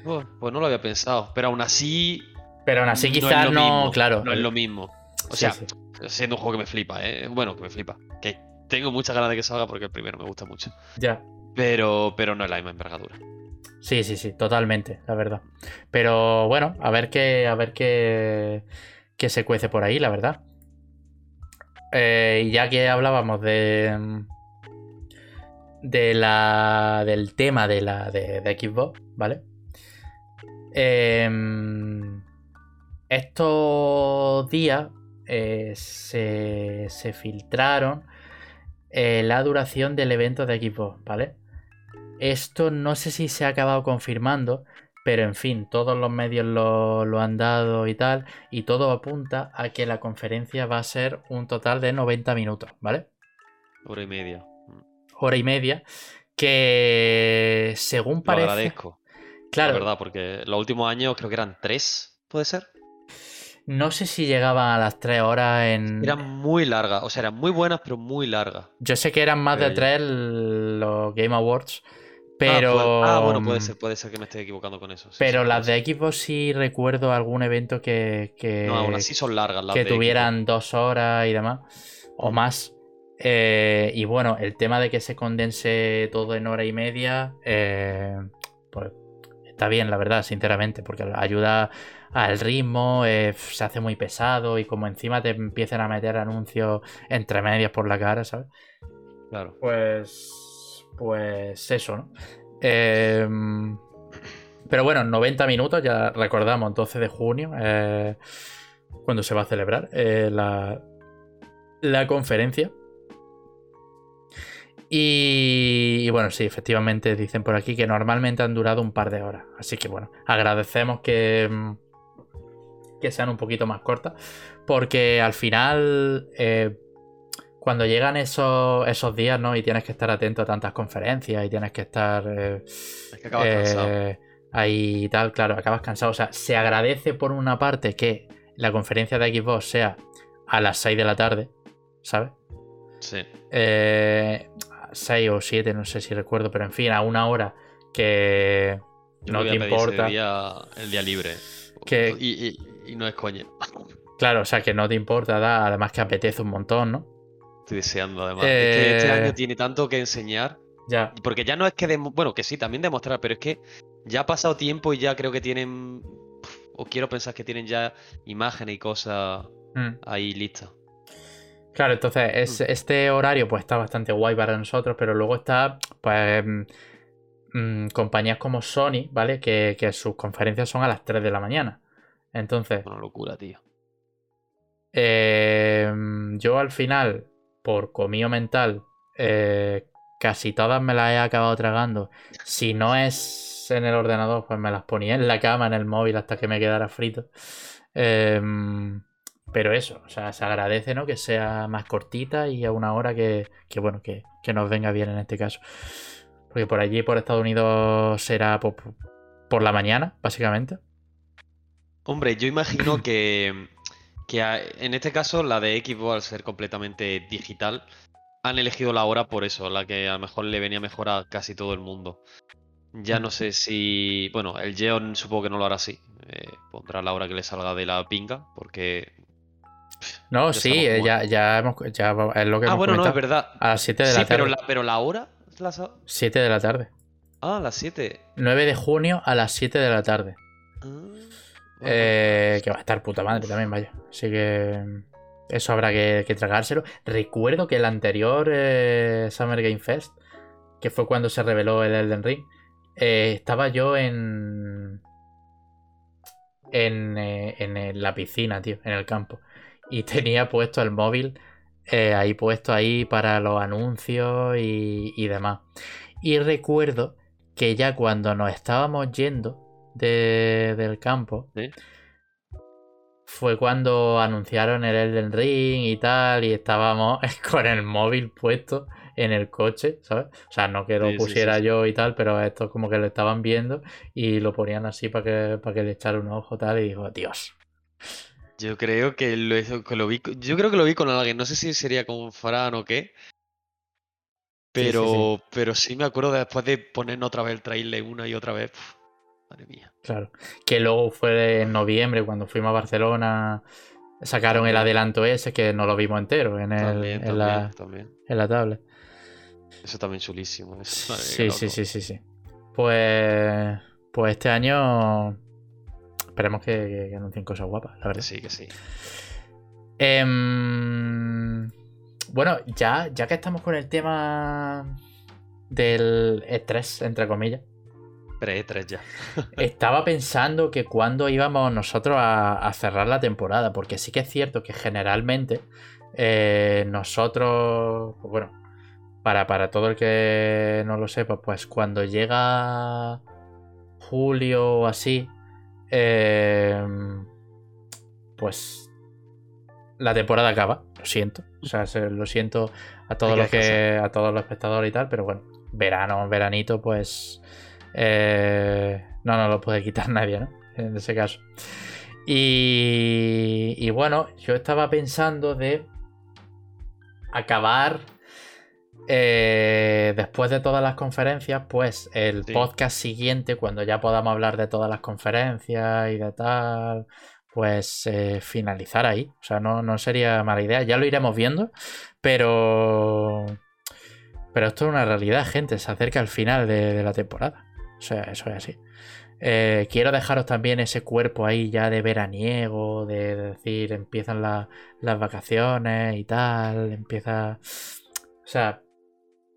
Pues no lo había pensado. Pero aún así. Pero aún así quizás no, mismo, claro. No es lo mismo. O Sí, sea, sí. siendo un juego que me flipa, ¿eh? Bueno, que me flipa. Que tengo muchas ganas de que salga porque el primero me gusta mucho. Ya. Pero, pero no es la misma envergadura. Sí, sí, sí, totalmente, la verdad. Pero bueno, a ver qué, a ver qué, qué se cuece por ahí, la verdad. Eh, ya que hablábamos de de la del tema de la de, de Xbox, ¿vale? Em, estos días eh, se, se filtraron eh, la duración del evento de Xbox, ¿vale? Esto no sé si se ha acabado confirmando, pero en fin, todos los medios lo, lo han dado y tal, y todo apunta a que la conferencia va a ser un total de 90 minutos, ¿vale? Hora y media. Hora y media, que según Lo parece... agradezco. Claro, La verdad, porque los últimos años creo que eran tres, ¿puede ser? no sé si llegaban a las 3 horas en... Eran muy largas, o sea, eran muy buenas, pero muy largas. Yo sé que eran más de 3 los Game Awards, Ah, pero... Ah, bueno, puede ser, puede ser que me esté equivocando con eso. sí, Pero sí, las de Xbox sí recuerdo algún evento que, que. No, aún así son largas las que de Xbox. tuvieran dos horas y demás, o más. Eh, y bueno, el tema de que se condense todo en hora y media, eh, pues está bien, la verdad, sinceramente, porque ayuda al ritmo, eh, se hace muy pesado y como encima te empiezan a meter anuncios entre medias por la cara, ¿sabes? Claro. Pues. Pues eso, ¿no? Eh, pero bueno, 90 minutos, ya recordamos, 12 de junio, eh, cuando se va a celebrar eh, la, la conferencia. Y, y bueno, sí, efectivamente dicen por aquí que normalmente han durado un par de horas. Así que bueno, agradecemos que, mm, que sean un poquito más cortas. Porque al final, eh, cuando llegan esos, esos días, ¿no? Y tienes que estar atento a tantas conferencias y tienes que estar eh, Es que acabas cansado. eh, ahí y tal, claro, acabas cansado. O sea, se agradece por una parte que la conferencia de Xbox sea a las 6 de la tarde, ¿sabes? Sí. Eh, 6 o 7, no sé si recuerdo, pero en fin, a una hora que Yo no te importa. día- el día libre. Que- Y, y- y no es coña. Claro, o sea, que no te importa, da, además que apetece un montón, ¿no? Estoy deseando, además. Es que este Eh, año tiene tanto que enseñar. Ya. Porque ya no es que. demo- Bueno, que sí, también demostrar, pero es que ya ha pasado tiempo y ya creo que tienen. O quiero pensar que tienen ya imágenes y cosas Mm. ahí listas. Claro, entonces es- Mm. este horario pues está bastante guay para nosotros, pero luego está pues mm, mm, compañías como Sony, ¿vale? Que, que sus conferencias son a las 3 de la mañana. Entonces, Una locura, tío. eh, yo al final, por comío mental, eh, casi todas me las he acabado tragando. Si no es en el ordenador, pues me las ponía en la cama, en el móvil, hasta que me quedara frito. Em, pero eso, o sea, se agradece, ¿no? Que sea más cortita y a una hora que, que, bueno, que, que nos venga bien en este caso. Porque por allí, por Estados Unidos, será por, por la mañana, básicamente. Hombre, yo imagino que, que a- en este caso la de Xbox, al ser completamente digital, han elegido la hora por eso, la que a lo mejor le venía mejor a casi todo el mundo. Ya no sé si. Bueno, el Geon supongo que no lo hará así. eh, pondrá la hora que le salga de la pinga, porque. No, sí, eh, ya, ya, hemos, ya es lo que Ah, hemos bueno, no, es verdad. A las 7 de Sí, la tarde. pero la, pero la hora. es la sa- 7 de la tarde. Ah, las 7. 9 de junio a las 7 de la tarde. Eh, que va a estar puta madre también, vaya. Así que mm, eso habrá que, tragárselo. Recuerdo que el anterior eh, Summer Game Fest, que fue cuando se reveló el Elden Ring, eh, estaba yo en. En, en la piscina, tío, en el campo. Y tenía puesto el móvil ahí puesto ahí para los anuncios y, demás. Y recuerdo que ya cuando nos estábamos yendo del campo, fue cuando anunciaron el Elden Ring y tal, y estábamos con el móvil puesto en el coche, ¿sabes? O sea, no que lo pusiera yo y tal, pero esto como que lo estaban viendo y lo ponían así para que, para que le echara un ojo tal, y digo, Dios. Yo creo que lo, que lo vi. Yo creo que lo vi con alguien. No sé si sería con Fran o qué. Pero, sí, pero sí me acuerdo después de poner otra vez el trailer una y otra vez. Madre mía. Claro. Que luego fue en noviembre cuando fuimos a Barcelona. Sacaron el adelanto ese que no lo vimos entero en, el, en, la, en la tablet. Eso también chulísimo. sí, sí, sí, sí, sí. Pues, pues este año Esperemos que, anuncien cosas guapas, la verdad. Sí, que sí. Em, bueno, ya, ya que estamos con el tema del estrés, entre comillas. Pre-E3 ya. estaba pensando que cuando íbamos nosotros a, cerrar la temporada, porque sí que es cierto que generalmente eh, nosotros, pues bueno, para, para todo el que no lo sepa, pues cuando llega julio o así, Em, pues la temporada acaba, lo siento. O sea, lo siento a todos los que. a todos los espectadores y tal, pero bueno, verano, veranito, pues. Eh, no nos lo puede quitar nadie, ¿no? En ese caso. Y, y bueno, yo estaba pensando de acabar eh, después de todas las conferencias, pues el podcast siguiente, cuando ya podamos hablar de todas las conferencias y de tal, pues eh, finalizar ahí. O sea, no, sería mala idea. Ya lo iremos viendo, pero... Pero esto es una realidad, gente. Se acerca al final de, la temporada. O sea, eso es así. Eh, quiero dejaros también ese cuerpo ahí ya de veraniego, de, decir, empiezan las vacaciones y tal, empieza... O sea,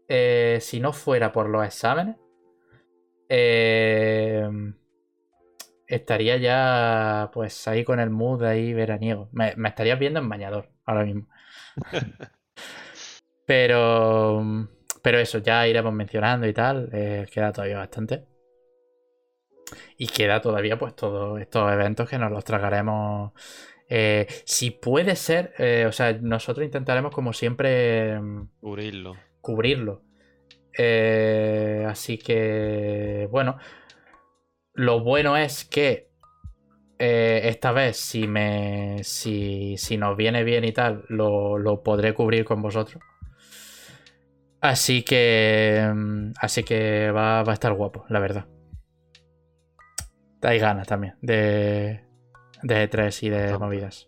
eh, si no fuera por los exámenes, eh, estaría ya pues ahí con el mood ahí veraniego. Me, estaría viendo en bañador ahora mismo. pero, pero eso, ya iremos mencionando y tal. Eh, queda todavía bastante. Y queda todavía pues todos estos eventos que nos los tragaremos. si puede ser, o sea, nosotros intentaremos como siempre cubrirlo cubrirlo. Eh, así que, bueno, lo bueno es que eh, esta vez, si, me, si, si, nos viene bien y tal, lo, podré cubrir con vosotros. Así que, mm, así que va, a estar guapo, la verdad. Hay ganas también de, de E3 y de movidas.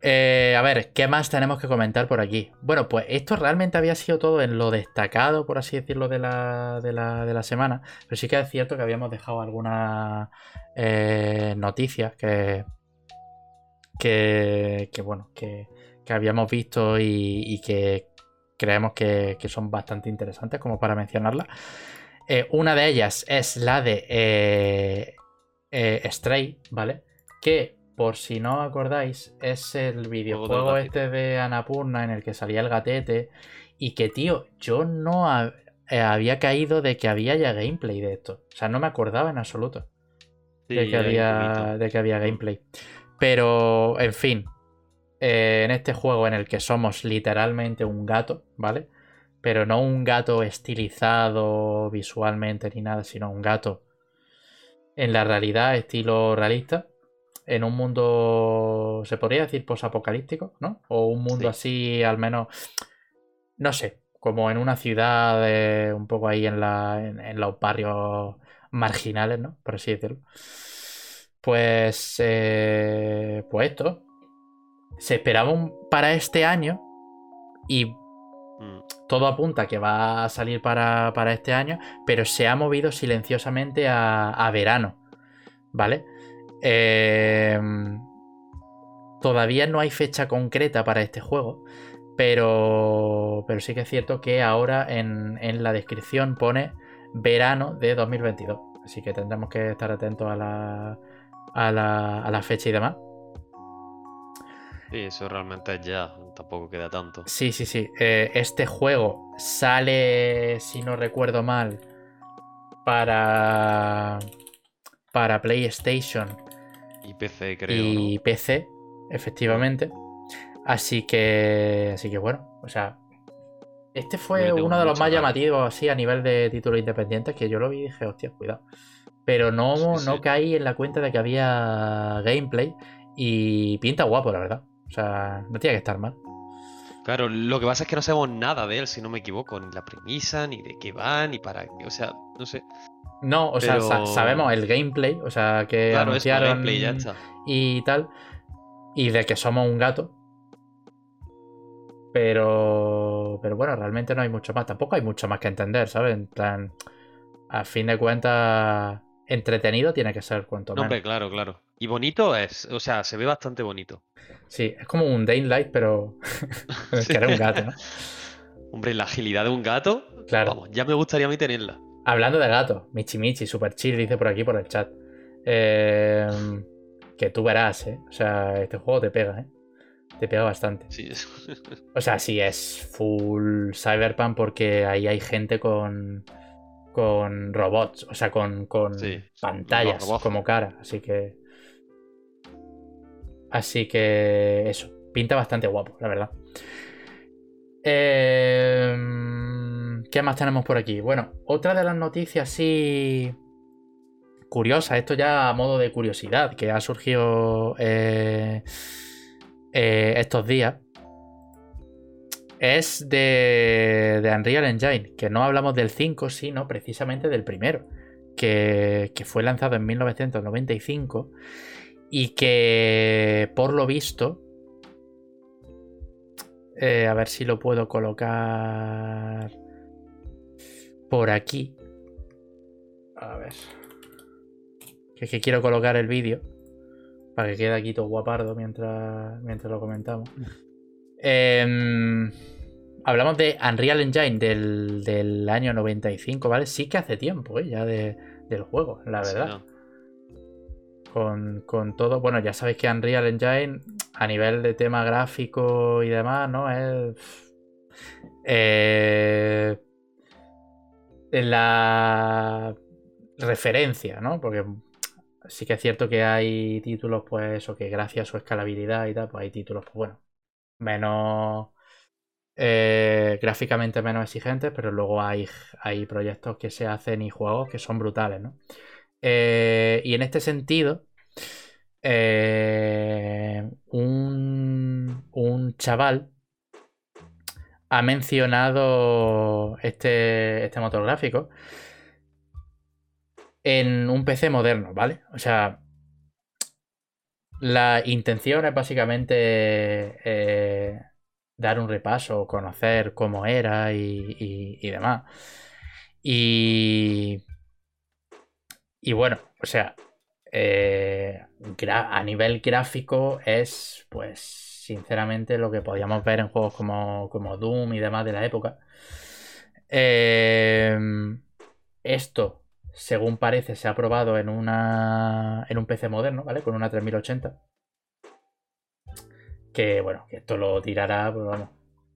Eh, a ver, ¿qué más tenemos que comentar por aquí? Bueno, pues esto realmente había sido todo en lo destacado, por así decirlo, de la, de la, semana. Pero sí que es cierto que habíamos dejado algunas eh, noticias que, que, bueno, que, habíamos visto y, que creemos que, son bastante interesantes como para mencionarlas. Eh, una de ellas es la de Stray, ¿vale? Que por si no acordáis, es el videojuego este de Anapurna en el que salía el gatete. Y que, tío, yo no eh, había caído de que había ya gameplay de esto. O sea, no me acordaba en absoluto de, que había, de que había gameplay. Pero, en fin, eh, en este juego en el que somos literalmente un gato, ¿vale? Pero no un gato estilizado visualmente ni nada, sino un gato en la realidad, estilo realista en un mundo, se podría decir, posapocalíptico, ¿no? O un mundo así, al menos, no sé, como en una ciudad, eh, un poco ahí en, la, en, los barrios marginales, ¿no? Por así decirlo. Pues, eh, pues esto, se esperaba para este año y mm. todo apunta que va a salir para, este año, pero se ha movido silenciosamente a, a verano, ¿vale? Em, todavía no hay fecha concreta para este juego, pero, pero sí que es cierto que ahora en, la descripción pone verano de 2022. Así que tendremos que estar atentos a la, a la, a la fecha y demás. Sí, eso realmente ya, tampoco queda tanto. Sí, sí, sí. Eh, este juego sale, si no recuerdo mal, para, para PlayStation Y PC, creo. y ¿no? PC, efectivamente. Así que, así que bueno, o sea, este fue uno de los más llamativos así a nivel de títulos independientes que yo lo vi y dije, hostia, cuidado. Pero no, Sí, no sí. caí en la cuenta de que había gameplay y pinta guapo, la verdad. O sea, no tiene que estar mal. Claro, lo que pasa es que no sabemos nada de él, si no me equivoco, ni la premisa, ni de qué va, ni para qué. O sea, no sé. No, o sea, sa- sabemos el gameplay, o sea, que Claro, es anunciaron gameplay, ya está. y tal, y de que somos un gato. Pero, pero bueno, realmente no hay mucho más. Tampoco hay mucho más que entender, ¿sabes? En plan, a fin de cuentas, entretenido tiene que ser cuanto No, menos. hombre, claro, claro. Y bonito es, o sea, se ve bastante bonito. Sí, es como un Daylight, pero pero es que era un gato, ¿no? Hombre, la agilidad de un gato, Claro. vamos, ya me gustaría a mí tenerla. Hablando de gatos, Michi Michi, super chill, dice por aquí por el chat. Eh, que tú verás, ¿eh? O sea, este juego te pega, ¿eh? Te pega bastante. Sí. O sea, sí es full cyberpunk porque ahí hay gente con con robots, o sea, con, con Sí, pantallas como cara, así que así que eso, pinta bastante guapo, la verdad. Eh, ¿Qué más tenemos por aquí? Bueno, otra de las noticias sí curiosas, esto ya a modo de curiosidad, que ha surgido eh, eh, estos días, es de, de Unreal Engine, que no hablamos del 5, sino precisamente del primero, que, que fue lanzado en 1995 y que por lo visto, eh, a ver si lo puedo colocar por aquí. A ver. Que es que quiero colocar el vídeo para que quede aquí todo guapardo mientras, mientras lo comentamos. Em, hablamos de Unreal Engine del, del año 95, ¿vale? Sí que hace tiempo, ¿eh? Ya de- del juego, la Sí, verdad. Con, con todo. Bueno, ya sabéis que Unreal Engine, a nivel de tema gráfico y demás, ¿no? Es. eh, la referencia, ¿no? Porque sí que es cierto que hay títulos, pues eso, que gracias a su escalabilidad y tal, pues hay títulos, pues bueno, menos. eh, gráficamente menos exigentes, pero luego hay, hay proyectos que se hacen y juegos que son brutales, ¿no? Eh, y en este sentido, eh, un, un chaval ha mencionado este, este motor gráfico en un PC moderno, ¿vale? O sea, la intención es básicamente eh, dar un repaso, conocer cómo era y, y- y demás. Y, y bueno, o sea, eh, a nivel gráfico es, pues, sinceramente, lo que podíamos ver en juegos como, como Doom y demás de la época. Eh, esto, según parece, se ha probado en, una, en un PC moderno, ¿vale? Con una 3080. Que, bueno, que esto lo tirará, pero vamos.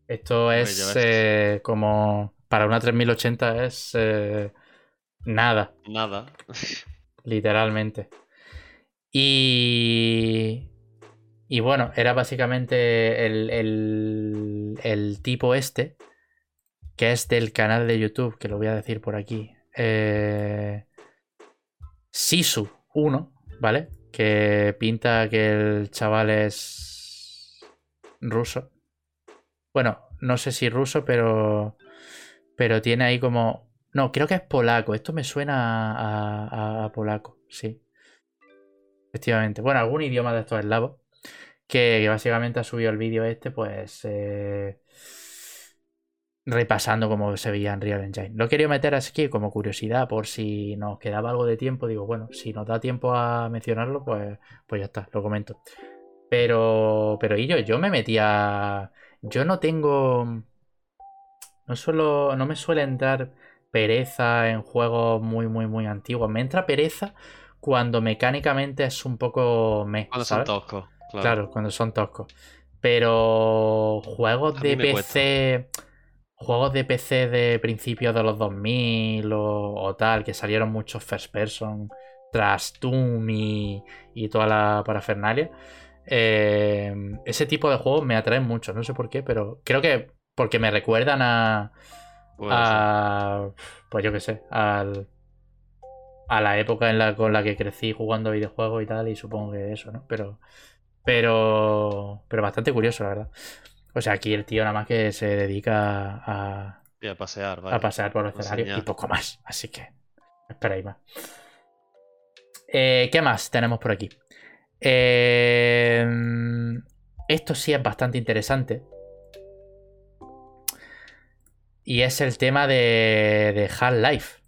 Esto es eh, como... Para una 3080 es eh, nada. Nada. Literalmente. Y. Y bueno, era básicamente el, el, el tipo este, que es del canal de YouTube, que lo voy a decir por aquí. Eh, Sisu 1, ¿vale? Que pinta que el chaval es ruso. Bueno, no sé si ruso, pero. Pero tiene ahí como. No, creo que es polaco. Esto me suena a, polaco, sí. Efectivamente. Bueno, algún idioma de estos eslavos. Que, básicamente ha subido el vídeo este, pues. eh, repasando cómo se veía en Real Engine. Lo querido meter aquí como curiosidad, por si nos quedaba algo de tiempo. Digo, bueno, si nos da tiempo a mencionarlo, pues, pues ya está, lo comento. Pero. Pero y yo, yo me metía. Yo no tengo. No suelo. No me suele entrar pereza en juegos muy, muy, muy antiguos. Me entra pereza cuando mecánicamente es un poco me. Cuando ¿sabes? son toscos. Claro. Claro, cuando son toscos. Pero juegos de cuesta. PC, juegos de PC de principios de los 2000 o, o tal, que salieron muchos first person tras Doom y, y toda la parafernalia. eh, ese tipo de juegos me atraen mucho, no sé por qué, pero creo que porque me recuerdan a. a pues yo qué sé, al, a la época en la, con la que crecí jugando videojuegos y tal, y supongo que eso, ¿no? Pero, pero, pero bastante curioso, la verdad. O sea, aquí el tío nada más que se dedica a, Y a pasear, a pasear por los escenarios y poco más. Así que esperáis más. Eh, ¿Qué más tenemos por aquí? Eh, esto sí es bastante interesante. Y es el tema de, de Half-Life.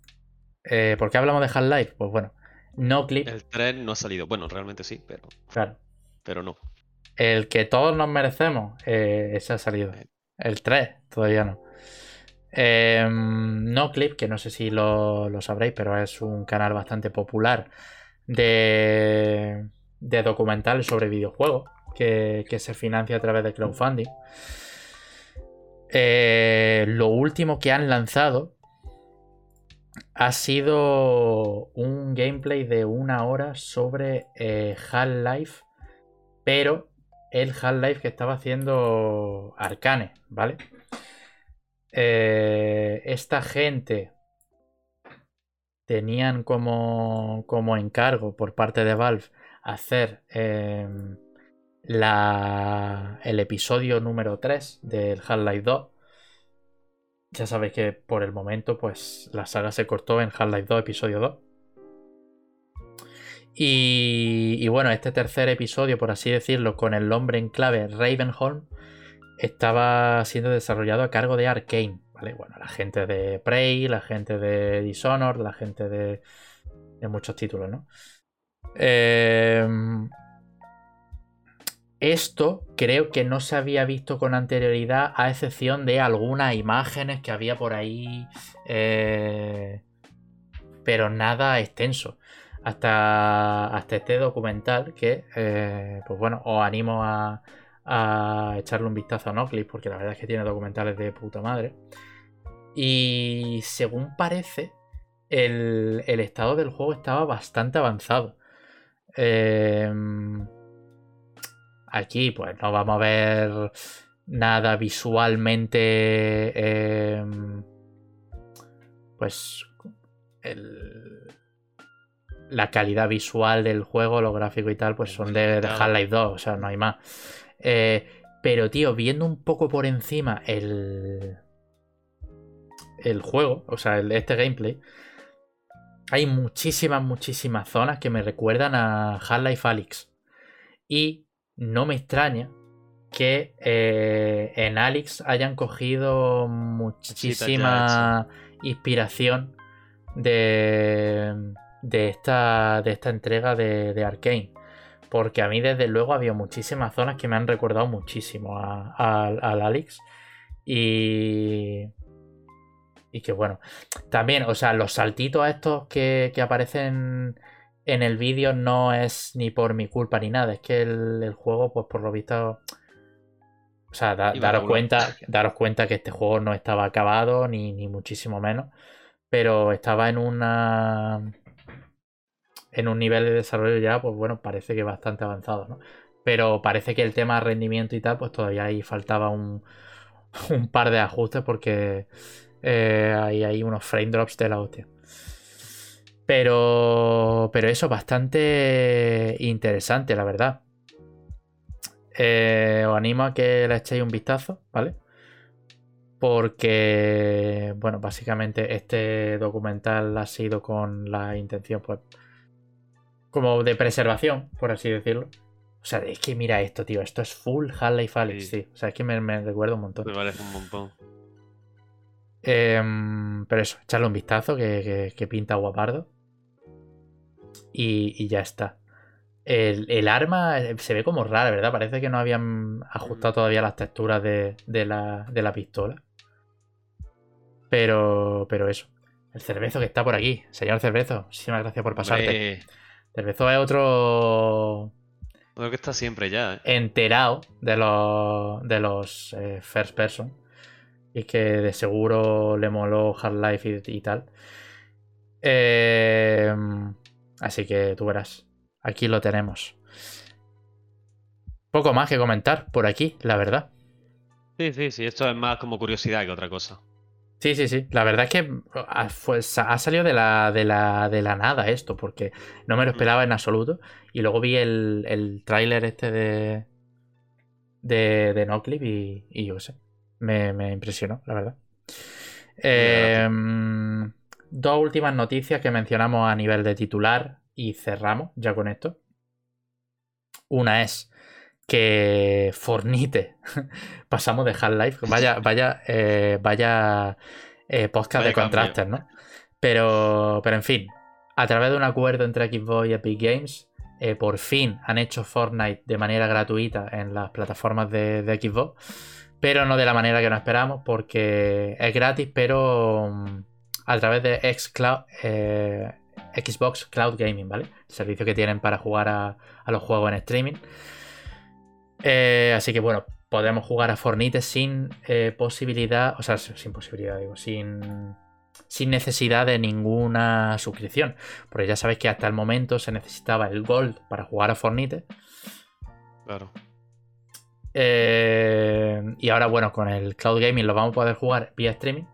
Eh, ¿Por qué hablamos de Half-Life? Pues bueno, no clip, El tren no ha salido. Bueno, realmente sí, pero, claro. pero no. El que todos nos merecemos, eh, ese ha salido. El 3, todavía no. Eh, no Clip, que no sé si lo, lo sabréis, pero es un canal bastante popular de, de documentales sobre videojuegos que, que se financia a través de crowdfunding. Eh, lo último que han lanzado ha sido un gameplay de una hora sobre eh, Half-Life, pero el Half-Life que estaba haciendo Arcane, ¿vale? Eh, esta gente tenían como, como encargo por parte de Valve hacer eh, la, el episodio número 3 del Half-Life 2. Ya sabéis que por el momento, pues la saga se cortó en Half-Life 2, episodio 2. Y, y bueno, este tercer episodio, por así decirlo, con el nombre en clave Ravenholm, estaba siendo desarrollado a cargo de Arkane, ¿vale? Bueno, la gente de Prey, la gente de Dishonored, la gente de, de muchos títulos, ¿no? Eh, esto creo que no se había visto con anterioridad, a excepción de algunas imágenes que había por ahí, eh, pero nada extenso. Hasta, hasta este documental que, eh, pues bueno, os animo a, a echarle un vistazo a Noclip, porque la verdad es que tiene documentales de puta madre. Y según parece, el, el estado del juego estaba bastante avanzado. Eh, aquí, pues no vamos a ver nada visualmente. eh, pues. el- la calidad visual del juego, los gráficos y tal, pues son de, de Half-Life 2, o sea, no hay más. Eh, pero, tío, viendo un poco por encima el. El juego, o sea, el- este gameplay. Hay muchísimas, muchísimas zonas que me recuerdan a Half-Life Alyx. Y no me extraña que eh, en Alyx hayan cogido muchísima inspiración de, de, esta, de esta entrega de, de Arkane. Porque a mí, desde luego, había muchísimas zonas que me han recordado muchísimo a- a- al Alyx. Y. Y que bueno. También, o sea, los saltitos estos que, que aparecen en el vídeo no es ni por mi culpa ni nada. Es que el, el juego, pues por lo visto. O sea, da- daros, cuenta, daros cuenta que este juego no estaba acabado, ni, ni muchísimo menos. Pero estaba en una. En un nivel de desarrollo ya, pues bueno, parece que bastante avanzado, ¿no? Pero parece que el tema rendimiento y tal, pues todavía ahí faltaba un, un par de ajustes porque eh, ahí hay unos frame drops de la hostia. Pero, pero eso, bastante interesante, la verdad. Eh, os animo a que le echéis un vistazo, ¿vale? Porque, bueno, básicamente este documental ha sido con la intención, pues, como de preservación, por así decirlo. O sea, es que mira esto, tío, esto es full Half-Life Alyx, Sí. tío. O sea, es que me, me recuerda un montón. Me parece un montón. Em, pero eso, echarle un vistazo que, que- que pinta guapardo. Y, y ya está. El, el arma eh, se ve como rara, ¿verdad? Parece que no habían ajustado todavía las texturas de, de la, de la pistola. Pero, pero eso. El Cervezo que está por aquí. Señor Cervezo, muchísimas gracias por pasarte. Hombre, Cervezo es otro Creo que está siempre ya, ¿eh? enterado de los, de los eh, first person. Y que de seguro le moló Half-Life y, y tal. Eh, así que tú verás. Aquí lo tenemos. Poco más que comentar por aquí, la verdad. Sí, sí, sí. Esto es más como curiosidad que otra cosa. Sí, sí, sí. La verdad es que ha, fue- sa- ha salido de la, de, la, de la nada esto, porque no me lo esperaba en absoluto. Y luego vi el, el tráiler este de, de, de Noclip y, y yo sé. Me, me impresionó, la verdad. Eh, dos últimas noticias que mencionamos a nivel de titular y cerramos ya con esto. Una es que Fornite pasamos de Half-Life. Vaya, vaya, eh, vaya eh, podcast Vaya de contrastes, ¿no? Pero, pero en fin, a través de un acuerdo entre Xbox y Epic Games, eh, por fin han hecho Fortnite de manera gratuita en las plataformas de, de Xbox, pero no de la manera que nos esperamos, porque es gratis, pero mm, a través de Xcloud, eh, Xbox Cloud Gaming, ¿vale? El servicio que tienen para jugar a, a los juegos en streaming. Eh, así que bueno, podemos jugar a Fornite sin eh, posibilidad, o sea, sin posibilidad, digo, sin, sin necesidad de ninguna suscripción. Porque ya sabéis que hasta el momento se necesitaba el Gold para jugar a Fornite. Claro. Eh, y ahora, bueno, con el Cloud Gaming lo vamos a poder jugar vía streaming.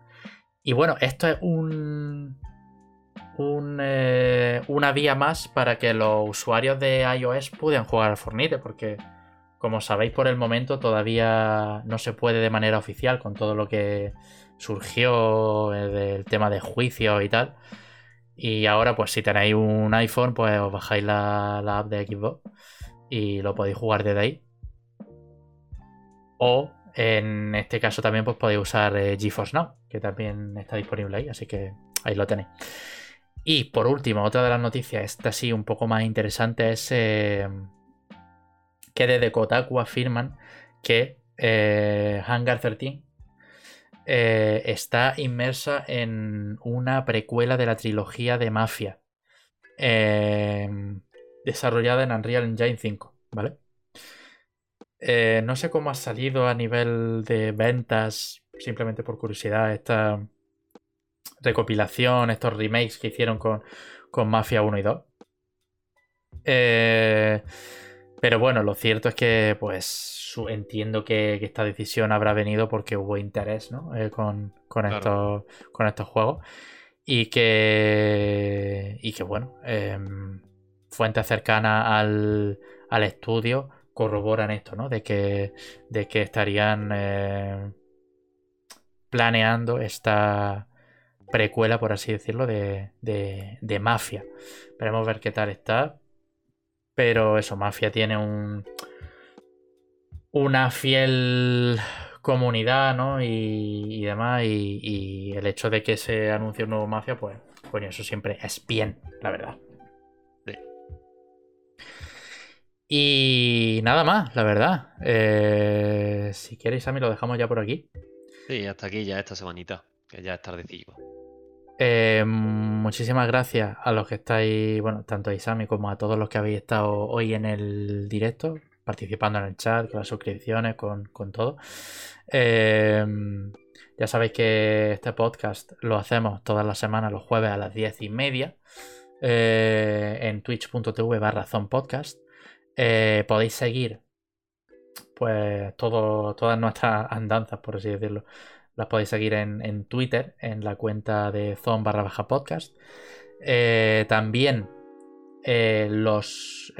Y bueno, esto es un, un, eh, una vía más para que los usuarios de iOS puedan jugar a Fornite, porque como sabéis por el momento todavía no se puede de manera oficial con todo lo que surgió eh, del tema de juicio y tal. Y ahora pues si tenéis un iPhone pues os bajáis la app de Xbox y lo podéis jugar desde ahí. O en este caso también pues podéis usar eh, GeForce Now, que también está disponible ahí, así que ahí lo tenéis. Y por último, otra de las noticias, esta sí un poco más interesante, es eh, que desde Kotaku afirman que eh, Hangar 13 eh, está inmersa en una precuela de la trilogía de Mafia, desarrollada en Unreal Engine 5, ¿vale? Eh, no sé cómo ha salido a nivel de ventas, simplemente por curiosidad, esta recopilación, estos remakes que hicieron con, con Mafia 1 y 2. Eh, pero bueno, lo cierto es que, pues, su- entiendo que, que esta decisión habrá venido porque hubo interés, ¿no? Eh, con, con Claro. estos, con estos juegos. Y que, y que bueno, em, fuentes cercanas al, al estudio corroboran esto, ¿no? De que, de que estarían eh, planeando esta precuela, por así decirlo, de, de, de Mafia. Veremos ver qué tal está. Pero eso, Mafia tiene un. Una fiel comunidad, ¿no? Y, y demás. Y, y el hecho de que se anuncie un nuevo Mafia, pues, coño, eso siempre es bien, la verdad. Y nada más, la verdad. Eh, si queréis, mí lo dejamos ya por aquí. Sí, hasta aquí ya esta semanita, que ya es tardecillo. Eh, muchísimas gracias a los que estáis, bueno, tanto a Isami como a todos los que habéis estado hoy en el directo, participando en el chat, con las suscripciones, con, con todo. Eh, ya sabéis que este podcast lo hacemos todas las semanas, los jueves a las diez y media, en twitch.tv barra zonpodcast. Eh, podéis seguir pues todo, todas nuestras andanzas, por así decirlo. Las podéis seguir en, Twitter, en la cuenta de zon barra podcast. Eh, también eh, los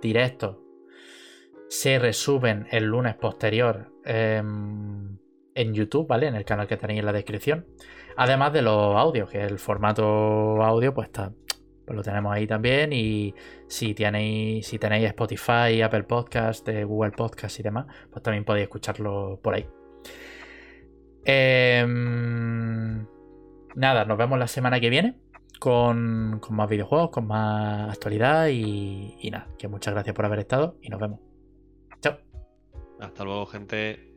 directos se resuben el lunes posterior em, en YouTube, ¿vale? En el canal que tenéis en la descripción. Además de los audios, que el formato audio, pues está. Pues lo tenemos ahí también. Y si tenéis, si tenéis Spotify, Apple Podcast, eh, Google Podcast y demás, pues también podéis escucharlo por ahí. Em, nada, nos vemos la semana que viene con, con más videojuegos, con más actualidad y, y nada, que muchas gracias por haber estado y nos vemos. Chao. Hasta luego, gente.